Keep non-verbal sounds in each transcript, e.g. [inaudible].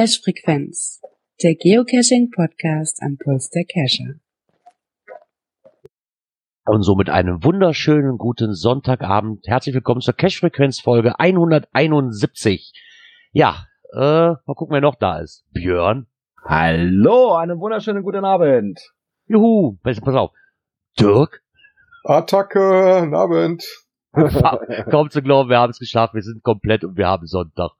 Cache Frequenz, der Geocaching Podcast am Puls der Cacher. Und somit einen wunderschönen guten Sonntagabend. Herzlich willkommen zur Cache Frequenz Folge 171. Ja, äh, mal gucken, wer noch da ist. Björn. Hallo, einen wunderschönen guten Abend. Juhu, pass, pass auf. Dirk. Attacke, guten Abend. [laughs] Kaum zu glauben, wir haben es geschafft, wir sind komplett und wir haben Sonntag.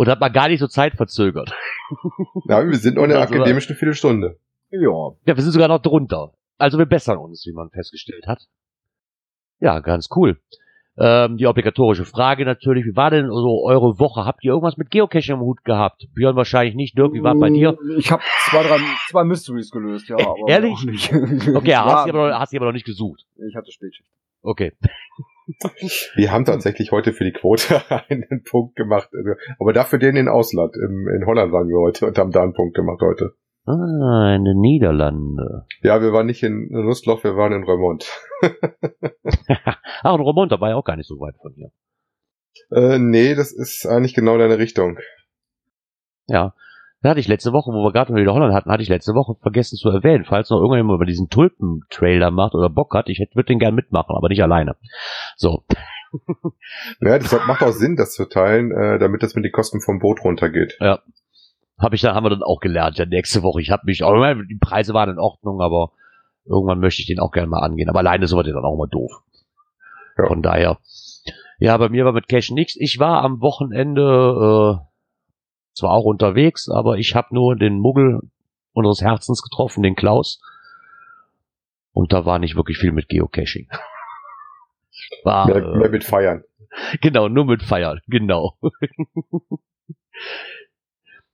Und hat man gar nicht so Zeit verzögert. [laughs] Ja, wir sind noch in der Also, akademischen Viertelstunde. Ja, Ja, wir sind sogar noch drunter. Also wir bessern uns, wie man festgestellt hat. Ja, ganz cool. Ähm, die obligatorische Frage natürlich, wie war denn so eure Woche? Habt ihr irgendwas mit Geocaching im Hut gehabt? Björn wahrscheinlich nicht. Dirk, wie war bei dir? Ich habe zwei, drei, zwei Mysteries gelöst, ja. Aber Ehrlich? auch nicht. [laughs] Okay, ja, hast, du aber noch, hast du aber noch nicht gesucht. Ich hatte Spätschicht. Okay. Wir haben tatsächlich heute für die Quote [laughs] einen Punkt gemacht. Also, aber dafür den in Ausland. In Holland waren wir heute und haben da einen Punkt gemacht heute. Ah, in den Niederlanden. Ja, wir waren nicht in Lustloch, wir waren in Remont. Ach, [laughs] und Romont, da war ja auch gar nicht so weit von hier. Äh, nee, das ist eigentlich genau deine Richtung. Ja. Da hatte ich letzte Woche, wo wir gerade wieder Holland hatten, hatte ich letzte Woche vergessen zu erwähnen, falls noch irgendjemand über diesen Tulpen-Trail da macht oder Bock hat, ich würde den gern mitmachen, aber nicht alleine. So. [laughs] Ja, das macht auch Sinn, das zu teilen, äh, damit das mit den Kosten vom Boot runtergeht. Ja. Hab ich dann, haben wir dann auch gelernt, ja, nächste Woche. Ich habe mich, auch die Preise waren in Ordnung, aber irgendwann möchte ich den auch gerne mal angehen. Aber alleine ist sowas dann auch mal doof. Ja. Von daher. Ja, bei mir war mit Cash nichts. Ich war am Wochenende äh, zwar auch unterwegs, aber ich habe nur den Muggel unseres Herzens getroffen, den Klaus. Und da war nicht wirklich viel mit Geocaching. [laughs] War, Mehr, äh, mehr mit Feiern. Genau, nur mit Feiern, genau. [laughs]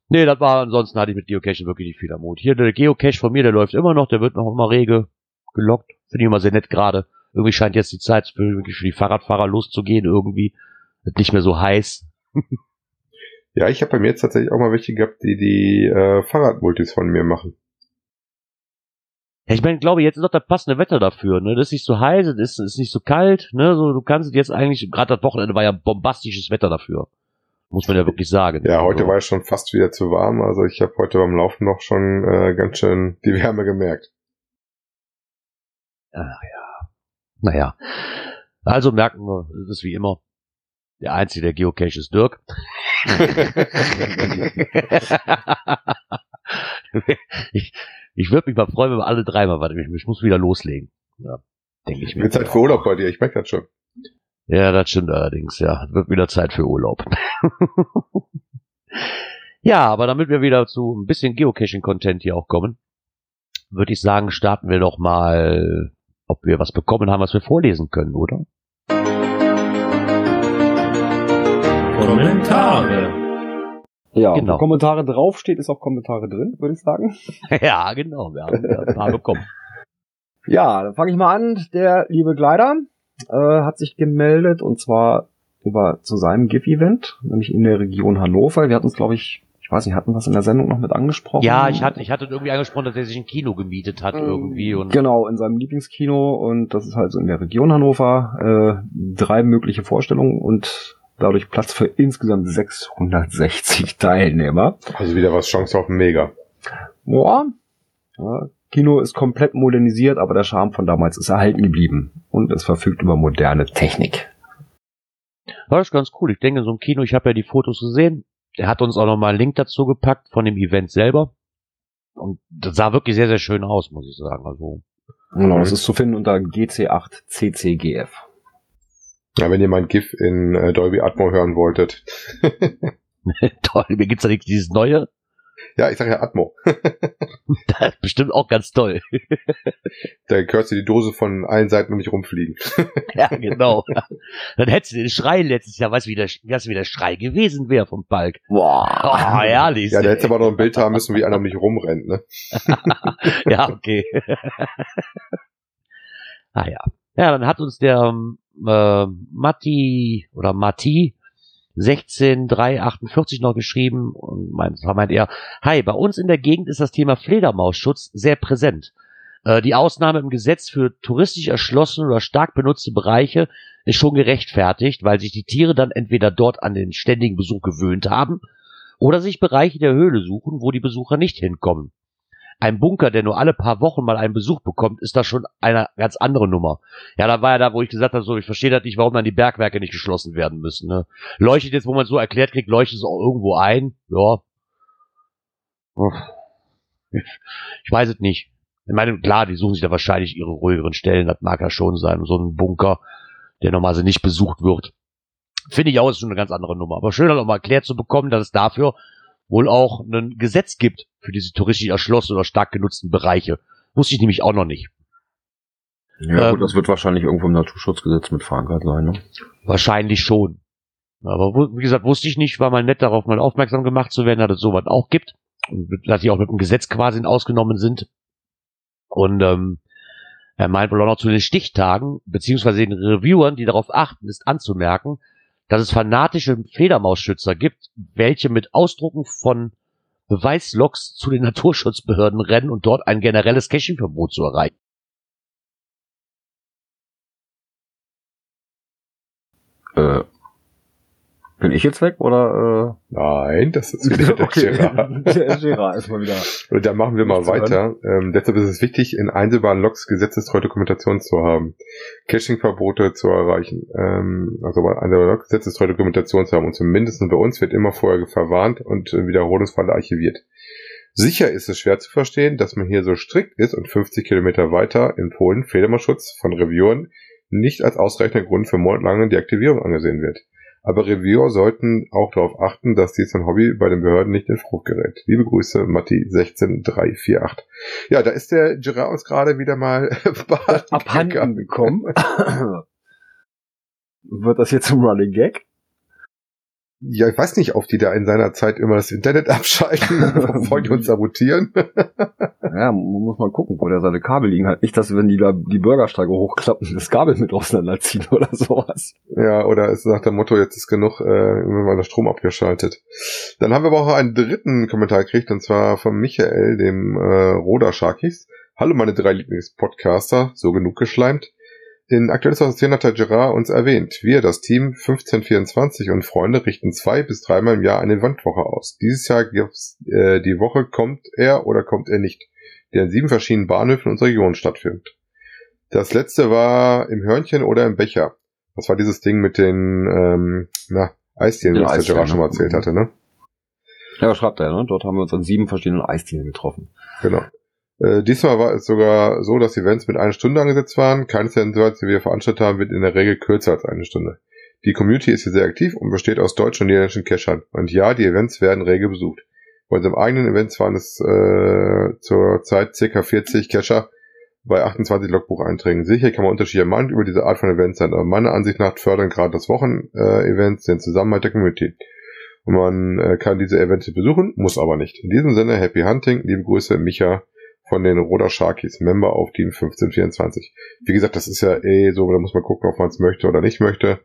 nee, das war, ansonsten hatte ich mit Geocaching wirklich nicht viel am Mut. Hier, der Geocache von mir, der läuft immer noch, der wird noch immer rege gelockt. Finde ich immer sehr nett gerade. Irgendwie scheint jetzt die Zeit für, für die Fahrradfahrer loszugehen, irgendwie. Wird nicht mehr so heiß. [laughs] Ja, ich habe bei mir jetzt tatsächlich auch mal welche gehabt, die die äh, Fahrradmultis von mir machen. Ja, ich meine, glaube, jetzt ist doch das passende Wetter dafür, ne? Das ist nicht so heiß, es ist, ist nicht so kalt, ne? So, du kannst jetzt eigentlich, gerade das Wochenende war ja bombastisches Wetter dafür. Muss man ja wirklich sagen. Ja, heute also, war es schon fast wieder zu warm. Also ich habe heute beim Laufen noch schon äh, ganz schön die Wärme gemerkt. Naja. Also merken wir, es ist wie immer. Der einzige, der Geocache ist Dirk. ich ich würde mich mal freuen, wenn wir alle dreimal, warte, ich, ich muss wieder loslegen. Ja, denke ich mir. Wird Zeit für Urlaub bei dir, ich merke das schon. Ja, das stimmt allerdings, ja. Wird wieder Zeit für Urlaub. [laughs] ja, aber damit wir wieder zu ein bisschen Geocaching-Content hier auch kommen, würde ich sagen, starten wir doch mal, ob wir was bekommen haben, was wir vorlesen können, oder? Kommentare. Ja, Genau. wo Kommentare draufsteht, ist auch Kommentare drin, würde ich sagen. [laughs] ja, genau, wir haben ein paar bekommen. Ja, dann fange ich mal an. Der liebe Gleider äh, hat sich gemeldet und zwar über zu seinem GIF-Event, nämlich in der Region Hannover. Wir hatten uns, glaube ich, ich weiß nicht, hatten wir es in der Sendung noch mit angesprochen? Ja, ich hatte, ich hatte irgendwie angesprochen, dass er sich ein Kino gemietet hat irgendwie und Genau, in seinem Lieblingskino und das ist halt so in der Region Hannover. Äh, drei mögliche Vorstellungen und dadurch Platz für insgesamt 660 Teilnehmer. Also wieder was Chance auf ein Mega. Ja, ja, Kino ist komplett modernisiert, aber der Charme von damals ist erhalten geblieben und es verfügt über moderne Technik. Das ist ganz cool. Ich denke, so ein Kino, ich habe ja die Fotos gesehen. Der hat uns auch nochmal einen Link dazu gepackt von dem Event selber. Und das sah wirklich sehr, sehr schön aus, muss ich sagen. Also, Genau, das ist zu finden unter GC8CCGF. Ja, wenn ihr mein GIF in äh, Dolby Atmo hören wolltet. [laughs] toll. Mir gibt's da nicht dieses Neue. Ja, ich sage ja Atmo. [laughs] Das ist bestimmt auch ganz toll. [laughs] Da hörst du die Dose von allen Seiten um dich rumfliegen. ja, genau. Dann hättest du den Schrei letztes Jahr, weißt du, wie der, weißt wie der Schrei gewesen wäre vom Balk. Boah. Oh, herrlich. Ja, da hättest du aber noch ein Bild haben müssen, wie einer um dich rumrennt, ne? ja, okay. ah ja. Ja, dann hat uns der ähm, äh, Matti oder Matti 16348 noch geschrieben und meint, meint er, hi, bei uns in der Gegend ist das Thema Fledermausschutz sehr präsent. Äh, die Ausnahme im Gesetz für touristisch erschlossene oder stark benutzte Bereiche ist schon gerechtfertigt, weil sich die Tiere dann entweder dort an den ständigen Besuch gewöhnt haben Oder sich Bereiche der Höhle suchen, wo die Besucher nicht hinkommen. Ein Bunker, der nur alle paar Wochen mal einen Besuch bekommt, ist da schon eine ganz andere Nummer. Ja, da war ja da, wo ich gesagt habe, so, ich verstehe das nicht, warum dann die Bergwerke nicht geschlossen werden müssen. Ne? Leuchtet jetzt, wo man so erklärt kriegt, leuchtet es auch irgendwo ein. Ja. Ich weiß es nicht. Ich meine, klar, die suchen sich da wahrscheinlich ihre ruhigeren Stellen, das mag ja schon sein. So ein Bunker, der normalerweise nicht besucht wird. Finde ich auch, ist schon eine ganz andere Nummer. Aber schön, auch mal erklärt zu bekommen, dass es dafür wohl auch ein Gesetz gibt für diese touristisch erschlossenen oder stark genutzten Bereiche. Wusste ich nämlich auch noch nicht. Ja, ähm, gut, das wird wahrscheinlich irgendwo im Naturschutzgesetz mit verankert sein, ne? Wahrscheinlich schon. Aber wie gesagt, wusste ich nicht, war mal nett darauf mal aufmerksam gemacht zu werden, dass es sowas auch gibt. Und dass die auch mit dem Gesetz quasi ausgenommen sind. Und ähm, er meint wohl auch noch zu den Stichtagen, beziehungsweise den Reviewern, die darauf achten, ist anzumerken, dass es fanatische Fledermausschützer gibt, welche mit Ausdrucken von Beweislogs zu den [laughs] Naturschutzbehörden rennen und dort ein generelles Caching-Verbot zu erreichen. Äh, bin ich jetzt weg oder? Äh? Nein, das ist wieder [laughs] der okay. Gerard. [laughs] der Gerard ist mal wieder. Und dann machen wir mal weiter. Ähm, deshalb ist es wichtig, in einsehbaren Logs gesetzestreue Dokumentation zu haben, Caching-Verbote zu erreichen, ähm, also bei einsehbaren Logs gesetzestreue Dokumentation zu haben und zumindest bei uns wird immer vorher verwarnt und Wiederholungsfalle archiviert. Sicher ist es schwer zu verstehen, dass man hier so strikt ist und 50 Kilometer weiter in Polen Fledermausschutz von Reviewern nicht als ausreichender Grund für monatelange Deaktivierung angesehen wird. Aber Reviewer sollten auch darauf achten, dass dies ein Hobby bei den Behörden nicht in Frucht gerät. Liebe Grüße, Matti 16348. Ja, da ist der Gerard uns gerade wieder mal [laughs] abhanden gekommen. [coughs] Wird das jetzt zum Running Gag? Ja, ich weiß nicht, ob die da in seiner Zeit immer das Internet [laughs] abschalten, bevor die uns [laughs] sabotieren. ja, man muss mal gucken, wo der seine Kabel liegen hat. Nicht, dass wenn die da die Bürgersteige hochklappen, das Kabel mit auseinanderziehen [laughs] oder sowas. Ja, oder ist nach dem Motto, jetzt ist genug, äh, wenn der Strom abgeschaltet. Dann haben wir aber auch einen dritten Kommentar gekriegt, und zwar von Michael, dem äh, Roda Sharkies. Hallo meine drei Lieblingspodcaster, so genug geschleimt. In aktuelles Association hat Herr Gerard uns erwähnt. Wir, das Team 1524 und Freunde, richten zwei bis dreimal im Jahr eine Wandwoche aus. Dieses Jahr gibt's äh, die Woche kommt er oder kommt er nicht, der in sieben verschiedenen Bahnhöfen unserer Region stattfindet. Das letzte war im Hörnchen oder im Becher. Das war dieses Ding mit den ähm, na, Eisdielen, was der Gerard schon mal erzählt hatte, ne? Ja, schreibt er, ne? Dort haben wir uns an sieben verschiedenen Eisdielen getroffen. Genau. Äh, diesmal war es sogar so, dass Events mit einer Stunde angesetzt waren. Keines der Events, die wir veranstaltet haben, wird in der Regel kürzer als eine Stunde. Die Community ist hier sehr aktiv und besteht aus deutschen und niederländischen Cachern. Und ja, die Events werden rege besucht. Bei unserem eigenen Events waren es äh, zur Zeit ca. 40 Cacher bei 28 Logbucheinträgen. Sicher kann man unterschiedliche Meinungen über diese Art von Events sein, aber meiner Ansicht nach fördern gerade das Wochen-Events äh, den Zusammenhalt der Community. Und man äh, kann diese Events besuchen, muss aber nicht. In diesem Sinne, Happy Hunting, liebe Grüße, Micha von den Roder Sharkies, Member auf Team 1524. Wie gesagt, das ist ja eh so, da muss man gucken, ob man es möchte oder nicht möchte.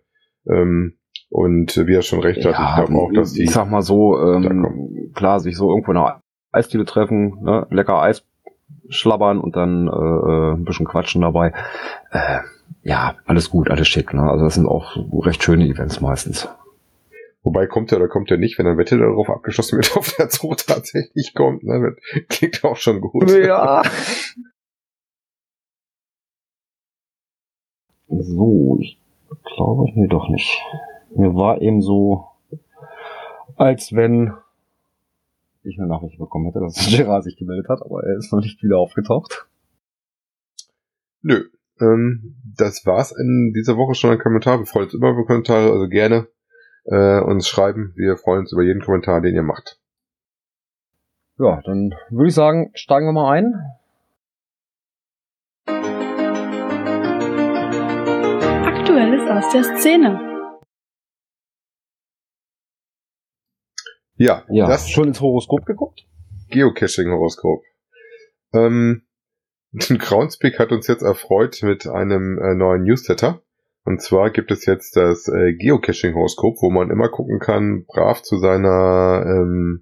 Ähm, und wie er schon recht hat, ja, ich glaube auch, dass die. Ich sag mal so, ähm, klar, sich so irgendwo in einer Eisdiele treffen, ne, lecker Eis schlabbern und dann äh, äh, ein bisschen quatschen dabei. Äh, ja, alles gut, alles schick. Ne? Also das sind auch recht schöne Events meistens. Wobei kommt er oder kommt er nicht, wenn ein Wette darauf abgeschlossen wird, [laughs] ob der Zoo tatsächlich kommt. Ne? Klingt auch schon gut. Ja. so, ich glaube, nee, doch nicht. Mir war eben so, als wenn ich eine Nachricht bekommen hätte, dass [laughs] Gerard sich gemeldet hat, aber er ist noch nicht wieder aufgetaucht. Nö. Ähm, das war's in dieser Woche schon ein Kommentar. Wir freuen uns immer über Kommentare, also gerne äh, uns schreiben. Wir freuen uns über jeden Kommentar, den ihr macht. Ja, dann würde ich sagen, steigen wir mal ein. Aktuelles aus der Szene. Ja, ja. Das schon ins Horoskop geguckt? Geocaching-Horoskop. Ähm, [laughs] Groundspeak hat uns jetzt erfreut mit einem äh, neuen Newsletter. Und zwar gibt es jetzt das äh, Geocaching-Horoskop, wo man immer gucken kann, brav zu seiner ähm,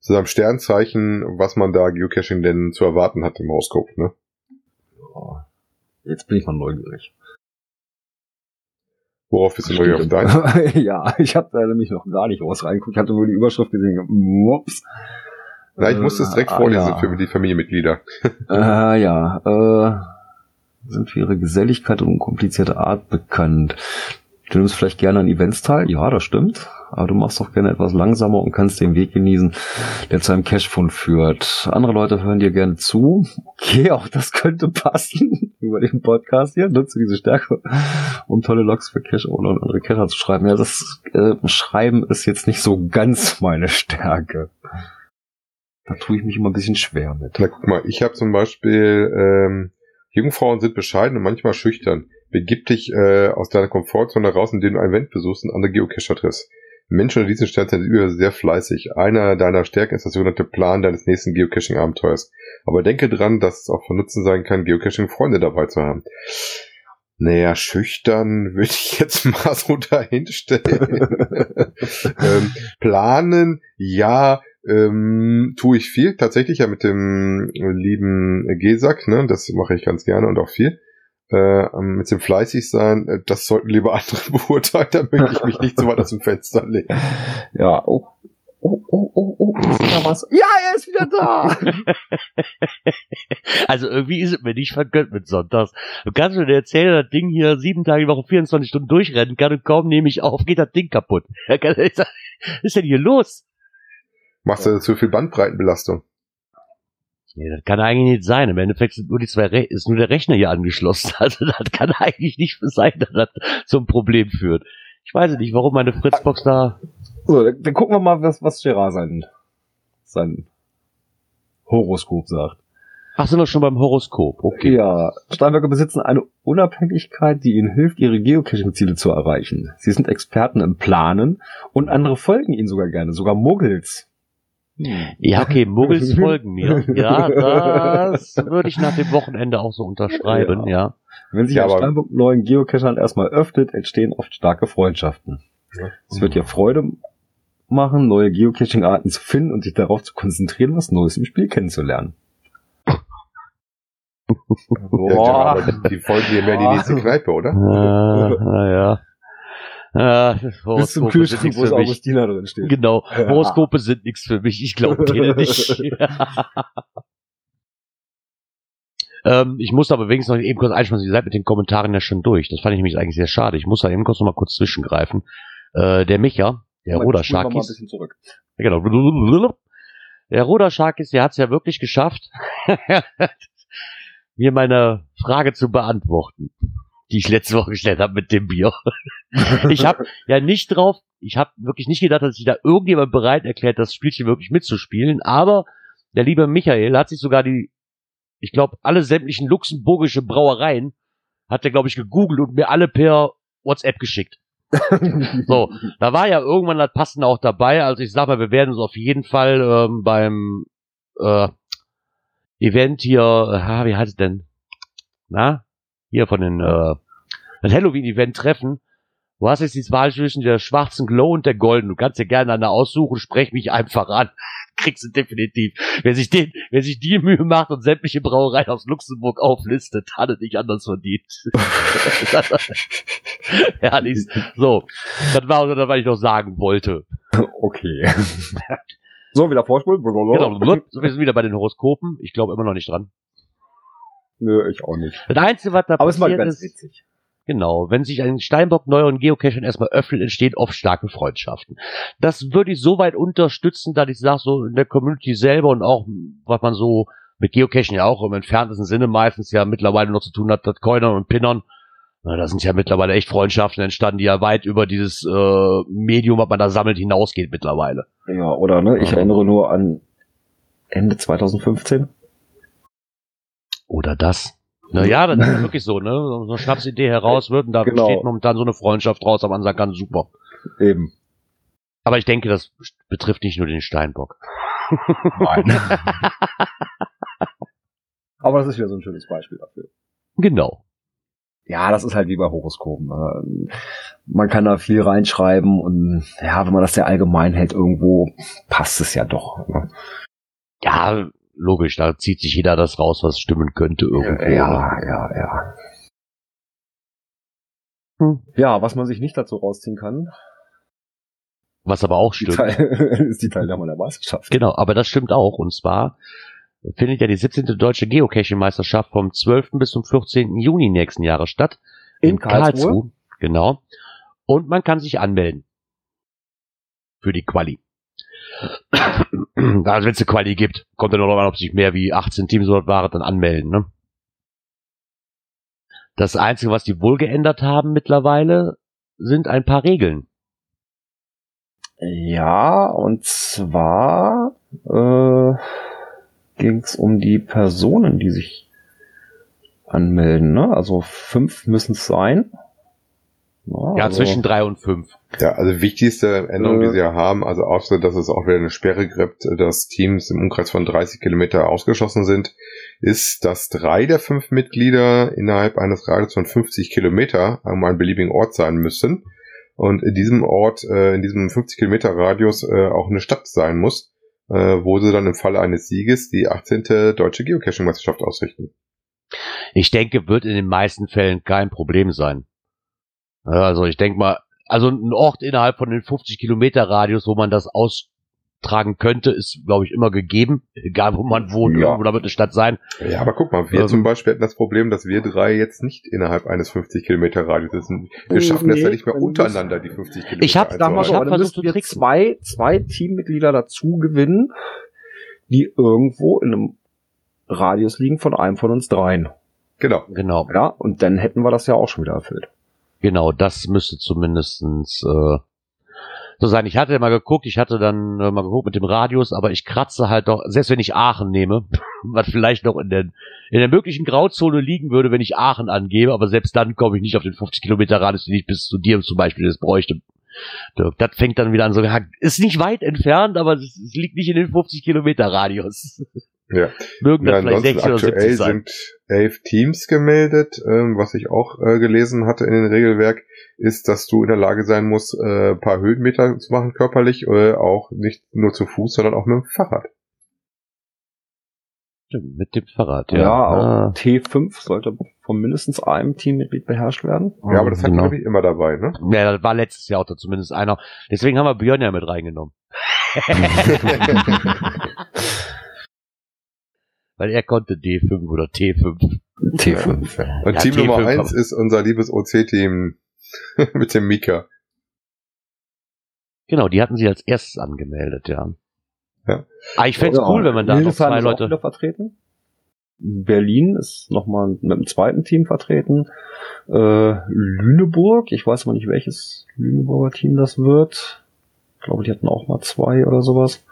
zu seinem Sternzeichen, was man da Geocaching denn zu erwarten hat im Horoskop, ne? Oh, jetzt bin ich mal neugierig. Worauf bist du neu auf dein? [laughs] ja, ich habe da nämlich noch gar nicht raus reingeguckt. Ich hatte nur die Überschrift gesehen. Ups. Na, ich musste es direkt Äh, vorlesen ja. für die Familienmitglieder. [laughs] Äh, ja, äh, sind für ihre Geselligkeit und unkomplizierte Art bekannt. Du nimmst vielleicht gerne an Events teil, ja, das stimmt. Aber du machst doch gerne etwas langsamer und kannst den Weg genießen, der zu einem Cashfund führt. Andere Leute hören dir gerne zu. Okay, [laughs] auch das könnte passen [laughs] über den Podcast hier. Nutze diese Stärke, um tolle Logs für Cash oder und andere Cacher zu schreiben. Ja, das äh, Schreiben ist jetzt nicht so ganz meine Stärke. Da tue ich mich immer ein bisschen schwer mit. Na guck mal, ich habe zum Beispiel, ähm, Jungfrauen sind bescheiden und manchmal schüchtern. Begib dich äh, aus deiner Komfortzone raus, indem du ein Event besuchst und andere Geocacher triffst. Menschen unter diesen Stern sind über sehr fleißig. Einer deiner Stärken ist das sogenannte Plan deines nächsten Geocaching-Abenteuers. Aber denke dran, dass es auch von Nutzen sein kann, Geocaching-Freunde dabei zu haben. Naja, schüchtern würde ich [laughs] jetzt mal so dahinstellen. [laughs] ähm, planen, ja, ähm, tue ich viel, tatsächlich ja mit dem lieben Gesack, ne, das mache ich ganz gerne und auch viel. Äh, mit dem fleißig sein, äh, das sollten lieber andere [laughs] beurteilen, da möchte ich mich nicht so weit aus dem Fenster legen. Ja, oh. Oh, oh, oh, oh, ist da was? Ja, er ist wieder da! [laughs] Also irgendwie ist es mir nicht vergönnt mit Sonntags. Du kannst mir erzählen, das Ding hier sieben Tage die Woche 24 Stunden durchrennen kann und kaum nehme ich auf, geht das Ding kaputt. Was [laughs] ist denn hier los? Machst du zu viel Bandbreitenbelastung? Nee, das kann eigentlich nicht sein. Im Endeffekt sind nur die zwei Re ist nur der Rechner hier angeschlossen. [laughs] Also das kann eigentlich nicht sein, dass das zum Problem führt. Ich weiß nicht, warum meine Fritzbox da. So, dann, dann gucken wir mal, was, was Gerard sein, sein Horoskop sagt. Ach, sind wir schon beim Horoskop? Okay. Ja, Steinböcke besitzen eine Unabhängigkeit, die ihnen hilft, ihre Geocaching-Ziele zu erreichen. Sie sind Experten im Planen und andere folgen ihnen sogar gerne, sogar Muggels. Ja, okay, Muggels [laughs] folgen mir. Ja, das würde ich nach dem Wochenende auch so unterschreiben, ja. Wenn sich Ja, ein aber- Steinbock neuen Geocachern erstmal öffnet, entstehen oft starke Freundschaften. Es wird ihr Freude machen, neue Geocaching-Arten zu finden und sich darauf zu konzentrieren, was Neues im Spiel kennenzulernen. Ja, Boah. aber die, die folgen dir mehr in die nächste Kneipe, oder? Äh, naja. Äh, Bis zum Kühlschrank, wo es für mich. Augustiner drin steht. Genau, Ja. Horoskope sind nichts für mich. Ich glaube denen [laughs] nicht. [laughs] ähm, ich muss aber wenigstens noch eben kurz einschmeißen, ihr seid mit den Kommentaren ja schon durch. Das fand ich nämlich eigentlich sehr schade. Ich muss da eben kurz noch mal kurz zwischengreifen. Äh, der Micha, der ein Sharkis, Genau. Der Roder Sharkis, der hat es ja wirklich geschafft, [laughs] mir meine Frage zu beantworten, die ich letzte Woche gestellt habe mit dem Bier. [laughs] Ich habe ja nicht drauf, ich habe wirklich nicht gedacht, dass sich da irgendjemand bereit erklärt, das Spielchen wirklich mitzuspielen, aber der liebe Michael hat sich sogar die, ich glaube, alle sämtlichen luxemburgische Brauereien, hat er, glaube ich, gegoogelt und mir alle per WhatsApp geschickt. [laughs] So, da war ja irgendwann das Passende auch dabei. Also ich sag mal, wir werden uns auf jeden Fall ähm, beim äh, Event hier, äh, wie heißt es denn? Na? Hier von den äh, das Halloween-Event treffen. Du hast jetzt die Wahl zwischen der schwarzen Glow und der golden. Du kannst dir gerne eine aussuchen, sprech mich einfach an. [laughs] Kriegst du definitiv. Wer sich den, wer sich die Mühe macht und sämtliche Brauereien aus Luxemburg auflistet, hat es nicht anders verdient. [laughs] Herrlich. So, das war das, was ich noch sagen wollte. Okay. [laughs] so, wieder vorspulen. Genau, so, wir sind wieder bei den Horoskopen. Ich glaube immer noch nicht dran. Nö, ich auch nicht. Das Einzige, was da Aber es ist mal passiert ganz ist, witzig. genau, wenn sich ein Steinbock neueren Geocaching erstmal öffnet, entstehen oft starke Freundschaften. Das würde ich so weit unterstützen, dass ich sage, so in der Community selber und auch, was man so mit Geocaching ja auch im entferntesten Sinne meistens ja mittlerweile noch zu tun hat, das Coinern und Pinnern. Na, Da sind ja mittlerweile echt Freundschaften entstanden, die ja weit über dieses äh, Medium, was man da sammelt, hinausgeht mittlerweile. Ja, oder ne? Ich erinnere nur an Ende 2015. Oder das. Naja, das ist ja wirklich so, ne? So eine Schnapsidee heraus wird und da Genau. steht momentan so eine Freundschaft raus, aber man sagen kann, super. Eben. Aber ich denke, das betrifft nicht nur den Steinbock. Nein. [laughs] Aber das ist wieder so ein schönes Beispiel dafür. Genau. Ja, das ist halt wie bei Horoskopen. Ähm, Man kann da viel reinschreiben und ja, wenn man das sehr allgemein hält, irgendwo passt es ja doch. ne? Ja, logisch, da zieht sich jeder das raus, was stimmen könnte irgendwo. Ja, ja, ja. Hm. Ja, was man sich nicht dazu rausziehen kann. Was aber auch stimmt. Teil, [laughs] ist die Teilnahme der Meisterschaft. Genau, aber das stimmt auch. Und zwar findet ja die 17. Deutsche Geocaching-Meisterschaft vom 12. bis zum 14. Juni nächsten Jahres statt. In, in Karlsruhe. Karlsruhe. Genau. Und man kann sich anmelden. Für die Quali. [coughs] also wenn es eine Quali gibt, kommt dann noch an, ob sich mehr wie 18 Teams dort waren, dann anmelden. Ne? Das Einzige, was die wohl geändert haben mittlerweile, sind ein paar Regeln. Ja, und zwar äh, ging es um die Personen, die sich anmelden. Ne? Also fünf müssen es sein. Ja, also, zwischen drei und fünf. Ja, also wichtigste Änderung, äh, die sie ja haben, also außer dass es auch wieder eine Sperre gibt, dass Teams im Umkreis von 30 Kilometer ausgeschlossen sind, ist, dass drei der fünf Mitglieder innerhalb eines Radius von 50 Kilometer an einem beliebigen Ort sein müssen und in diesem Ort, äh, in diesem 50 Kilometer Radius äh, auch eine Stadt sein muss, äh, wo sie dann im Falle eines Sieges die 18. Deutsche Geocaching-Meisterschaft ausrichten. Ich denke, wird in den meisten Fällen kein Problem sein. Also ich denke mal, also ein Ort innerhalb von den 50 Kilometer Radius, wo man das aus tragen könnte, ist, glaube ich, immer gegeben, egal wo man wohnt, ja. oder wird eine Stadt sein. Ja, aber guck mal, wir also, zum Beispiel hatten das Problem, dass wir drei jetzt nicht innerhalb eines 50 Kilometer Radius sind. Wir schaffen nee, das ja nicht mehr untereinander, die 50 Kilometer. Ich habe damals hab versucht, wir zwei, zwei Teammitglieder dazu gewinnen, die irgendwo in einem Radius liegen von einem von uns dreien. Genau. Genau. Ja, und dann hätten wir das ja auch schon wieder erfüllt. Genau, das müsste zumindestens äh, so sein. Ich hatte mal geguckt, ich hatte dann äh, mal geguckt mit dem Radius, aber ich kratze halt doch, selbst wenn ich Aachen nehme, [laughs] was vielleicht noch in der, in der möglichen Grauzone liegen würde, wenn ich Aachen angebe, aber selbst dann komme ich nicht auf den 50 Kilometer Radius, den ich bis zu dir zum Beispiel das bräuchte. Das fängt dann wieder an so, ist nicht weit entfernt, aber es liegt nicht in den 50 Kilometer Radius. [laughs] Ja. Mögen ja, vielleicht 60 oder 70 sein. sind elf Teams gemeldet, ähm, was ich auch äh, gelesen hatte in den Regelwerk ist, dass du in der Lage sein musst, äh, paar Höhenmeter zu machen körperlich, äh, auch nicht nur zu Fuß, sondern auch mit dem Fahrrad. Stimmt, mit dem Fahrrad, ja. Ja, auch ah. T5 sollte von mindestens einem Teammitglied beherrscht werden. Ja, aber das hat genau. ich immer dabei, ne? Ja, das war letztes Jahr auch da zumindest einer. Deswegen haben wir Björn ja mit reingenommen. [laughs] [laughs] [laughs] Weil er konnte D5 oder T5. T5. Und ja, Team T5 Nummer 1 ist unser liebes OC-Team [laughs] Mit dem Mika. Genau, die hatten sie als erstes angemeldet, ja. Ja. Ah, ich fände es cool, wenn man da noch zwei Leute. Auch vertreten. Berlin ist nochmal mit einem zweiten Team vertreten. Äh, Lüneburg, ich weiß mal nicht, welches Lüneburger Team das wird. Ich glaube, die hatten auch mal zwei oder sowas.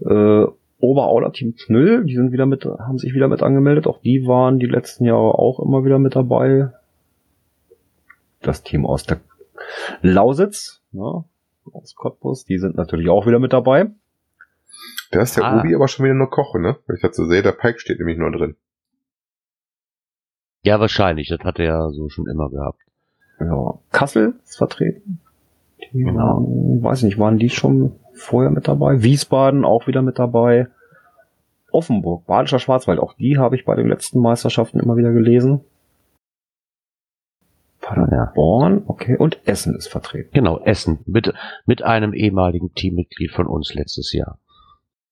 Äh, Oberauler Team Knüll, die sind wieder mit, haben sich wieder mit angemeldet. Auch die waren die letzten Jahre auch immer wieder mit dabei das Team aus der Lausitz, ne, aus Cottbus, die sind natürlich auch wieder mit dabei. Da ist der ah. Ubi aber schon wieder nur Koche, ne? Wenn ich dazu sehe, der Pike steht nämlich nur drin. Ja, wahrscheinlich. Das hat er ja so schon immer gehabt. Ja, Kassel ist vertreten. Die genau. Waren, weiß nicht, waren die schon vorher mit dabei? Wiesbaden auch wieder mit dabei. Offenburg, Badischer Schwarzwald, auch die habe ich bei den letzten Meisterschaften immer wieder gelesen. Paderborn, okay, und Essen ist vertreten. Genau, Essen, mit, mit einem ehemaligen Teammitglied von uns letztes Jahr.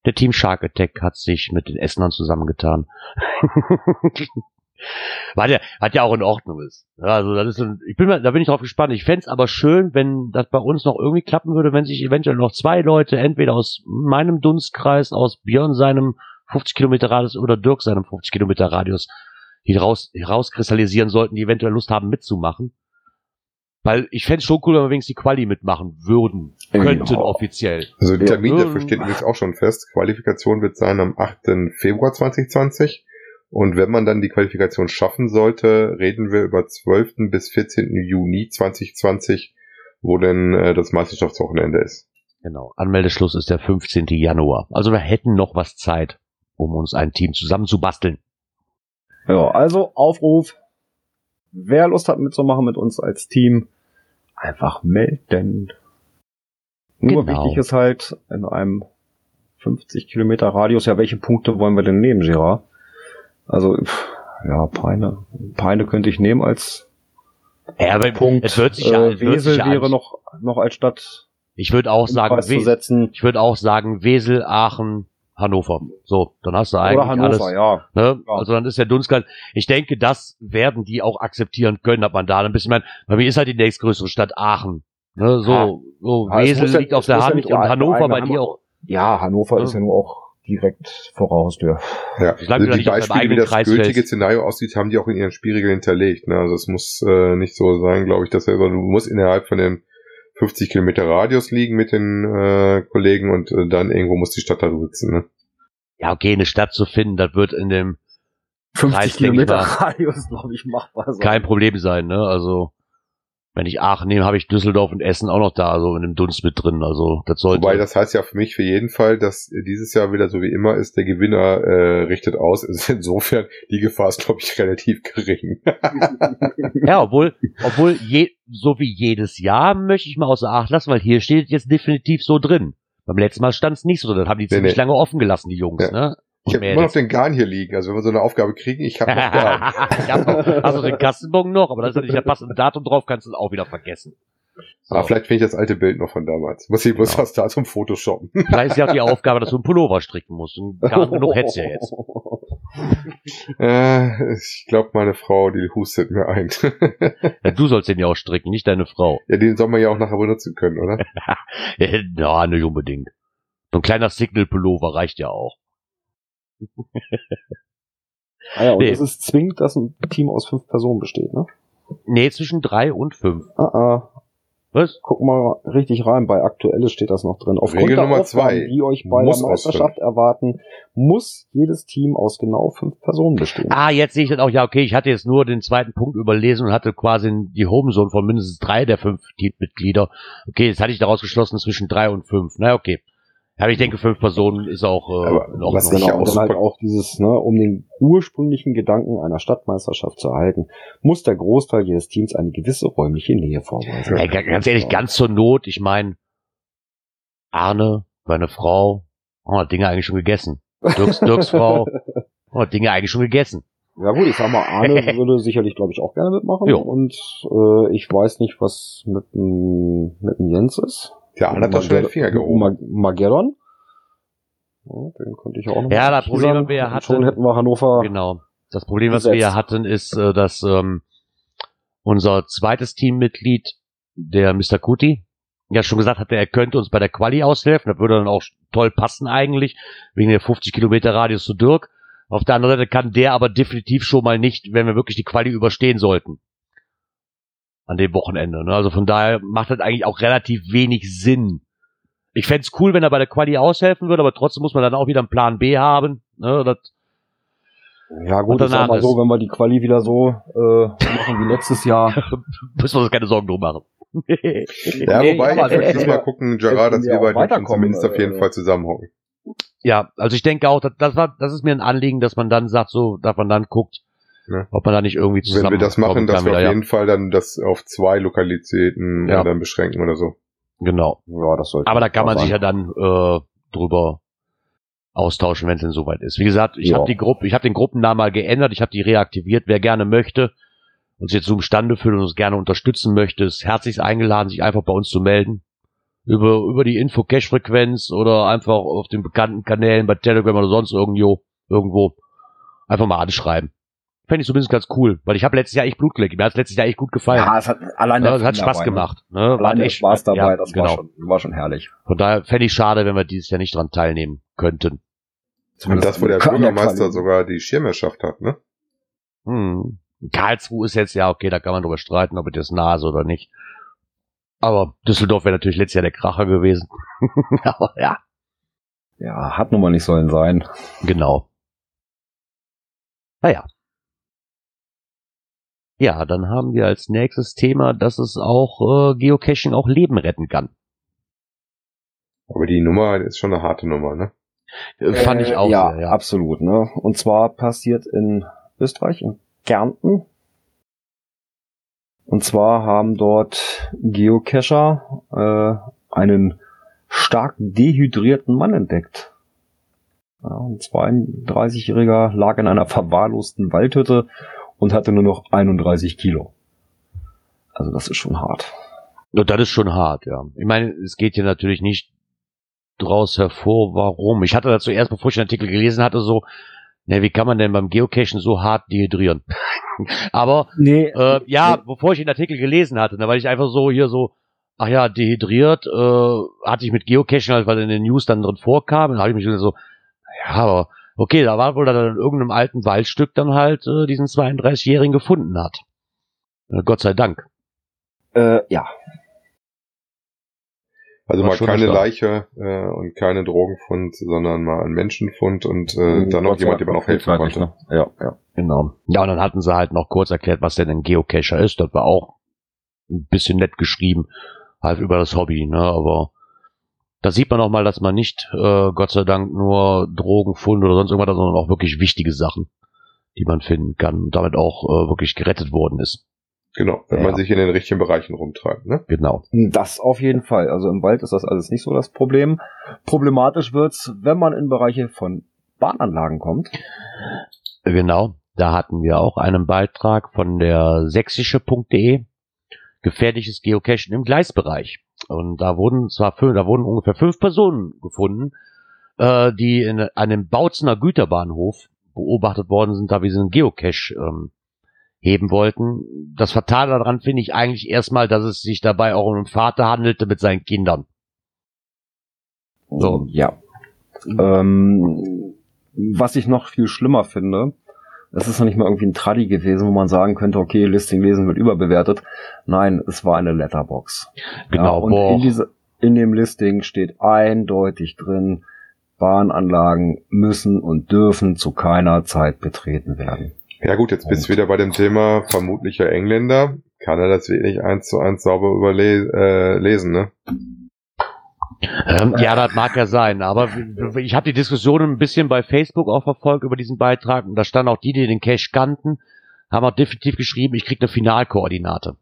Der Team Shark Attack hat sich mit den Essenern zusammengetan. [laughs] War ja, hat ja auch in Ordnung ist. also das ist ein, ich bin da bin ich drauf gespannt. Ich fände aber schön, wenn das bei uns noch irgendwie klappen würde, wenn sich eventuell noch zwei Leute, entweder aus meinem Dunstkreis, aus Björn seinem 50 Kilometer Radius oder Dirk seinem 50 Kilometer Radius die raus, herauskristallisieren sollten, die eventuell Lust haben mitzumachen. Weil ich fände es schon cool, wenn wir wenigstens die Quali mitmachen würden, könnten genau. offiziell. Also der Termin ja. dafür steht übrigens auch schon fest. Qualifikation wird sein am 8. Februar 2020. Und wenn man dann die Qualifikation schaffen sollte, reden wir über 12. bis 14. Juni 2020, wo denn äh, das Meisterschaftswochenende ist. Genau. Anmeldeschluss ist der 15. Januar. Also wir hätten noch was Zeit, um uns ein Team zusammenzubasteln. Ja, also Aufruf. Wer Lust hat mitzumachen mit uns als Team, einfach melden. Nur genau. wichtig ist halt in einem 50 Kilometer Radius, ja, welche Punkte wollen wir denn nehmen, Gerard? Also, ja, Peine. Peine könnte ich nehmen als Ja, aber Punkt. es wird sich ja, äh, Wesel sich ja wäre noch, noch als Stadt Ich würde auch sagen, Wesel, ich würde auch sagen, Wesel, Aachen, Hannover. So, dann hast du eigentlich Oder Hannover, alles. ja. Ne? Ja. Also dann ist der Dunstkreis. Ich denke, das werden die auch akzeptieren können, dass man da ein bisschen, mein, bei mir ist halt die nächstgrößere Stadt Aachen. Ne? So, so Ja, es Wesel liegt auf der Hand und Hannover bei dir auch. Ja, Hannover ist ja nur auch direkt vor der Haustür. Ja, Ich also die Beispiele, wie das Kreis gültige fest. Szenario aussieht, haben die auch in ihren Spielregeln hinterlegt. Ne? Also es muss äh, nicht so sein, glaube ich, dass er, sondern du musst innerhalb von den 50 Kilometer Radius liegen mit den äh, Kollegen und äh, dann irgendwo muss die Stadt da sitzen. Ne? Ja, okay, eine Stadt zu finden, das wird in dem 50 Kreis, Kilometer mal. Radius, glaube ich, machbar sein. kein Problem sein, ne? Also, wenn ich Aachen nehme, habe ich Düsseldorf und Essen auch noch da, also in dem Dunst mit drin. Also, das sollte. Wobei das heißt ja für mich für jeden Fall, dass dieses Jahr wieder so wie immer ist, der Gewinner äh, richtet aus. Also [laughs] insofern, die Gefahr ist, glaube ich, relativ gering. [laughs] ja, obwohl, obwohl je, so wie jedes Jahr möchte ich mal außer Acht lassen, weil hier steht jetzt definitiv so drin. Beim letzten Mal stand es nicht so, dann haben die Nee, ziemlich nee. lange offen gelassen, die Jungs, Ja. ne? Ich habe immer noch den Garn hier liegen. Also wenn wir so eine Aufgabe kriegen, ich habe noch Garn. [laughs] ich hab noch, also den Kassenbon noch, aber da ist ja nicht der passende Datum drauf, kannst du es auch wieder vergessen. So. Aber vielleicht finde ich das alte Bild noch von damals. Muss ich bloß Genau. was da zum Photoshoppen. [laughs] Vielleicht ist ja auch die Aufgabe, dass du einen Pullover stricken musst. Und gar genug hättest du ja jetzt. [laughs] äh, ich glaube, meine Frau, die hustet mir ein. Ja, du sollst den ja auch stricken, nicht deine Frau. ja, den soll man ja auch nachher benutzen können, oder? Ja, nicht unbedingt. So ein kleiner Signal-Pullover reicht ja auch. [laughs] Ah ja, und Nee. es ist zwingend, dass ein Team aus fünf Personen besteht, ne? Nee, zwischen drei und fünf. Ah, ah. Was? Guck mal richtig rein, bei Aktuelles steht das noch drin. Aufgrund Regel der Nummer Aufgaben, zwei. die euch bei Muss der Meisterschaft erwarten, muss jedes Team aus genau fünf Personen bestehen. Ah, jetzt sehe ich das auch. Ja, okay, ich hatte jetzt nur den zweiten Punkt überlesen und hatte quasi die Homezone von mindestens drei der fünf Teammitglieder. Okay, jetzt hatte ich daraus geschlossen zwischen drei und fünf. Na, okay. Aber ich denke, fünf Personen ist auch äh, Aber in Ordnung. was ich Genau, ja auch halt auch dieses, ne, um den ursprünglichen Gedanken einer Stadtmeisterschaft zu erhalten, muss der Großteil jedes Teams eine gewisse räumliche Nähe vorweisen. Ja, ga- ganz ehrlich, ganz zur Not, ich meine, Arne, meine Frau, oh, hat Dinge eigentlich schon gegessen. Dirks, Dirks Frau, [laughs] oh, hat Dinge eigentlich schon gegessen. Ja gut, ich sag mal, Arne [laughs] würde sicherlich, glaube ich, auch gerne mitmachen. Jo. Und äh, ich weiß nicht, was mit dem, mit dem Jens ist. Der andere hat da schon den Finger gehoben. Mag Mageddon. Ja, den könnte ich auch noch Ja, das Problem, was wir ja hatten- Schon hätten wir Hannover. Genau. Das Problem, was wir ja hatten, ist, äh, dass ähm, unser zweites Teammitglied, der Mr. Kuti, ja schon gesagt hatte, er könnte uns bei der Quali aushelfen. Das würde dann auch toll passen eigentlich, wegen der 50 Kilometer Radius zu Dirk. Auf der anderen Seite kann der aber definitiv schon mal nicht, wenn wir wirklich die Quali überstehen sollten. An dem Wochenende. Ne? Also von daher macht das eigentlich auch relativ wenig Sinn. Ich fänd's cool, wenn er bei der Quali aushelfen würde, aber trotzdem muss man dann auch wieder einen Plan B haben. Ne? Das, Ja gut, sag danach mal so, wenn wir die Quali wieder so äh, machen wie letztes Jahr. [laughs] müssen wir uns keine Sorgen drum machen. Ja, Nee, wobei, aber ich möchte wenn gucken, Gerard, dass wir auch uns weiterkommen, zumindest auf jeden äh, Fall zusammenhocken. Ja, also ich denke auch, das, das war, das ist mir ein Anliegen, dass man dann sagt, so, dass man dann guckt, Ja. ob man da nicht irgendwie zusammen. Wenn wir das machen, dass wir auf ja. jeden Fall dann das auf zwei Lokalitäten Ja. dann beschränken oder so. Genau. Ja, das sollte. Aber da kann man sein. sich ja dann äh, drüber austauschen, wenn es denn soweit ist. Wie gesagt, ich Ja. habe die Gruppe, ich habe den Gruppennamen mal geändert, ich habe die reaktiviert. Wer gerne möchte, uns jetzt so imstande fühlt und uns gerne unterstützen möchte, ist herzlich eingeladen, sich einfach bei uns zu melden. Über, über die Info-Cash-Frequenz oder einfach auf den bekannten Kanälen bei Telegram oder sonst irgendwo, irgendwo einfach mal anschreiben. Fände ich zumindest ganz cool, weil ich habe letztes Jahr echt Blut geleckt. Mir hat letztes Jahr echt gut gefallen. Ja, es hat allein Ja, es hat Spaß dabei, gemacht. Ne? Allein echt- Spaß dabei, ja, das genau. war, schon, war schon herrlich. Von daher fände ich schade, wenn wir dieses Jahr nicht dran teilnehmen könnten. Und das, wo der Bürgermeister sogar die Schirmherrschaft hat, ne? Hm. Karlsruhe ist jetzt ja okay, da kann man drüber streiten, ob es nah ist oder nicht. Aber Düsseldorf wäre natürlich letztes Jahr der Kracher gewesen. [laughs] Aber ja, Ja, hat nun mal nicht sollen sein. genau. Naja. Ja, dann haben wir als nächstes Thema, dass es auch äh, Geocaching auch Leben retten kann. Aber die Nummer ist schon eine harte Nummer, ne? Äh, Fand ich auch ja, sehr, ja. absolut. Ne? Und zwar passiert in Österreich, in Kärnten. Und zwar haben dort Geocacher äh, einen stark dehydrierten Mann entdeckt. Ja, ein 32-Jähriger lag in einer verwahrlosten Waldhütte und hatte nur noch 31 Kilo. Also das ist schon hart. Ja, das ist schon hart, ja. Ich meine, es geht hier natürlich nicht draus hervor, warum. Ich hatte da zuerst, bevor ich den Artikel gelesen hatte, so, ne, wie kann man denn beim Geocachen so hart dehydrieren? [laughs] Aber Nee, äh, ja, bevor ich den Artikel gelesen hatte, ne, weil ich einfach so hier so, ach ja, dehydriert, äh, hatte ich mit Geocachen halt, weil in den News dann drin vorkam, dann habe ich mich so, ja, aber okay, da war wohl, er in irgendeinem alten Waldstück dann halt äh, diesen 32-Jährigen gefunden hat. Äh, Gott sei Dank. äh, ja. Also War mal keine. Leiche äh, und keine Drogenfund, sondern mal ein Menschenfund und äh, dann noch jemand, dem man noch helfen konnte. ne? Ja, ja. Genau. Ja, und dann hatten sie halt noch kurz erklärt, was denn ein Geocacher ist. Das war auch ein bisschen nett geschrieben, halt über das Hobby, ne? Aber da sieht man auch mal, dass man nicht, äh, Gott sei Dank, nur Drogenfunde oder sonst irgendwas, hat, sondern auch wirklich wichtige Sachen, die man finden kann und damit auch äh, wirklich gerettet worden ist. Genau, wenn Ja. man sich in den richtigen Bereichen rumtreibt. Ne? Genau. Das auf jeden Fall. Also im Wald ist das alles nicht so das Problem. Problematisch wird's, wenn man in Bereiche von Bahnanlagen kommt. Genau. Da hatten wir auch einen Beitrag von der sächsische.de. Gefährliches Geocachen im Gleisbereich. Und da wurden zwar fünf, da wurden ungefähr fünf Personen gefunden, äh, die in einem Bautzener Güterbahnhof beobachtet worden sind, da wir diesen Geocache ähm, heben wollten. Das Fatale daran finde ich eigentlich erstmal, dass es sich dabei auch um einen Vater handelte mit seinen Kindern. So. Ja. Ähm, was ich noch viel schlimmer finde, es ist noch nicht mal irgendwie ein Traddy gewesen, wo man sagen könnte, okay, Listing lesen wird überbewertet. Nein, es war eine Letterbox. Genau. Ja, und boah. in, diese, in dem Listing steht eindeutig drin, Bahnanlagen müssen und dürfen zu keiner Zeit betreten werden. Ja gut, jetzt bist du wieder bei dem Thema vermutlicher Engländer. Kann er das wirklich eins zu eins sauber überlesen, äh, lesen, ne? Ähm, ja, das mag ja sein, aber ich habe die Diskussion ein bisschen bei Facebook auch verfolgt über diesen Beitrag und da standen auch die, die den Cache kannten, haben auch definitiv geschrieben, ich krieg eine Finalkoordinate.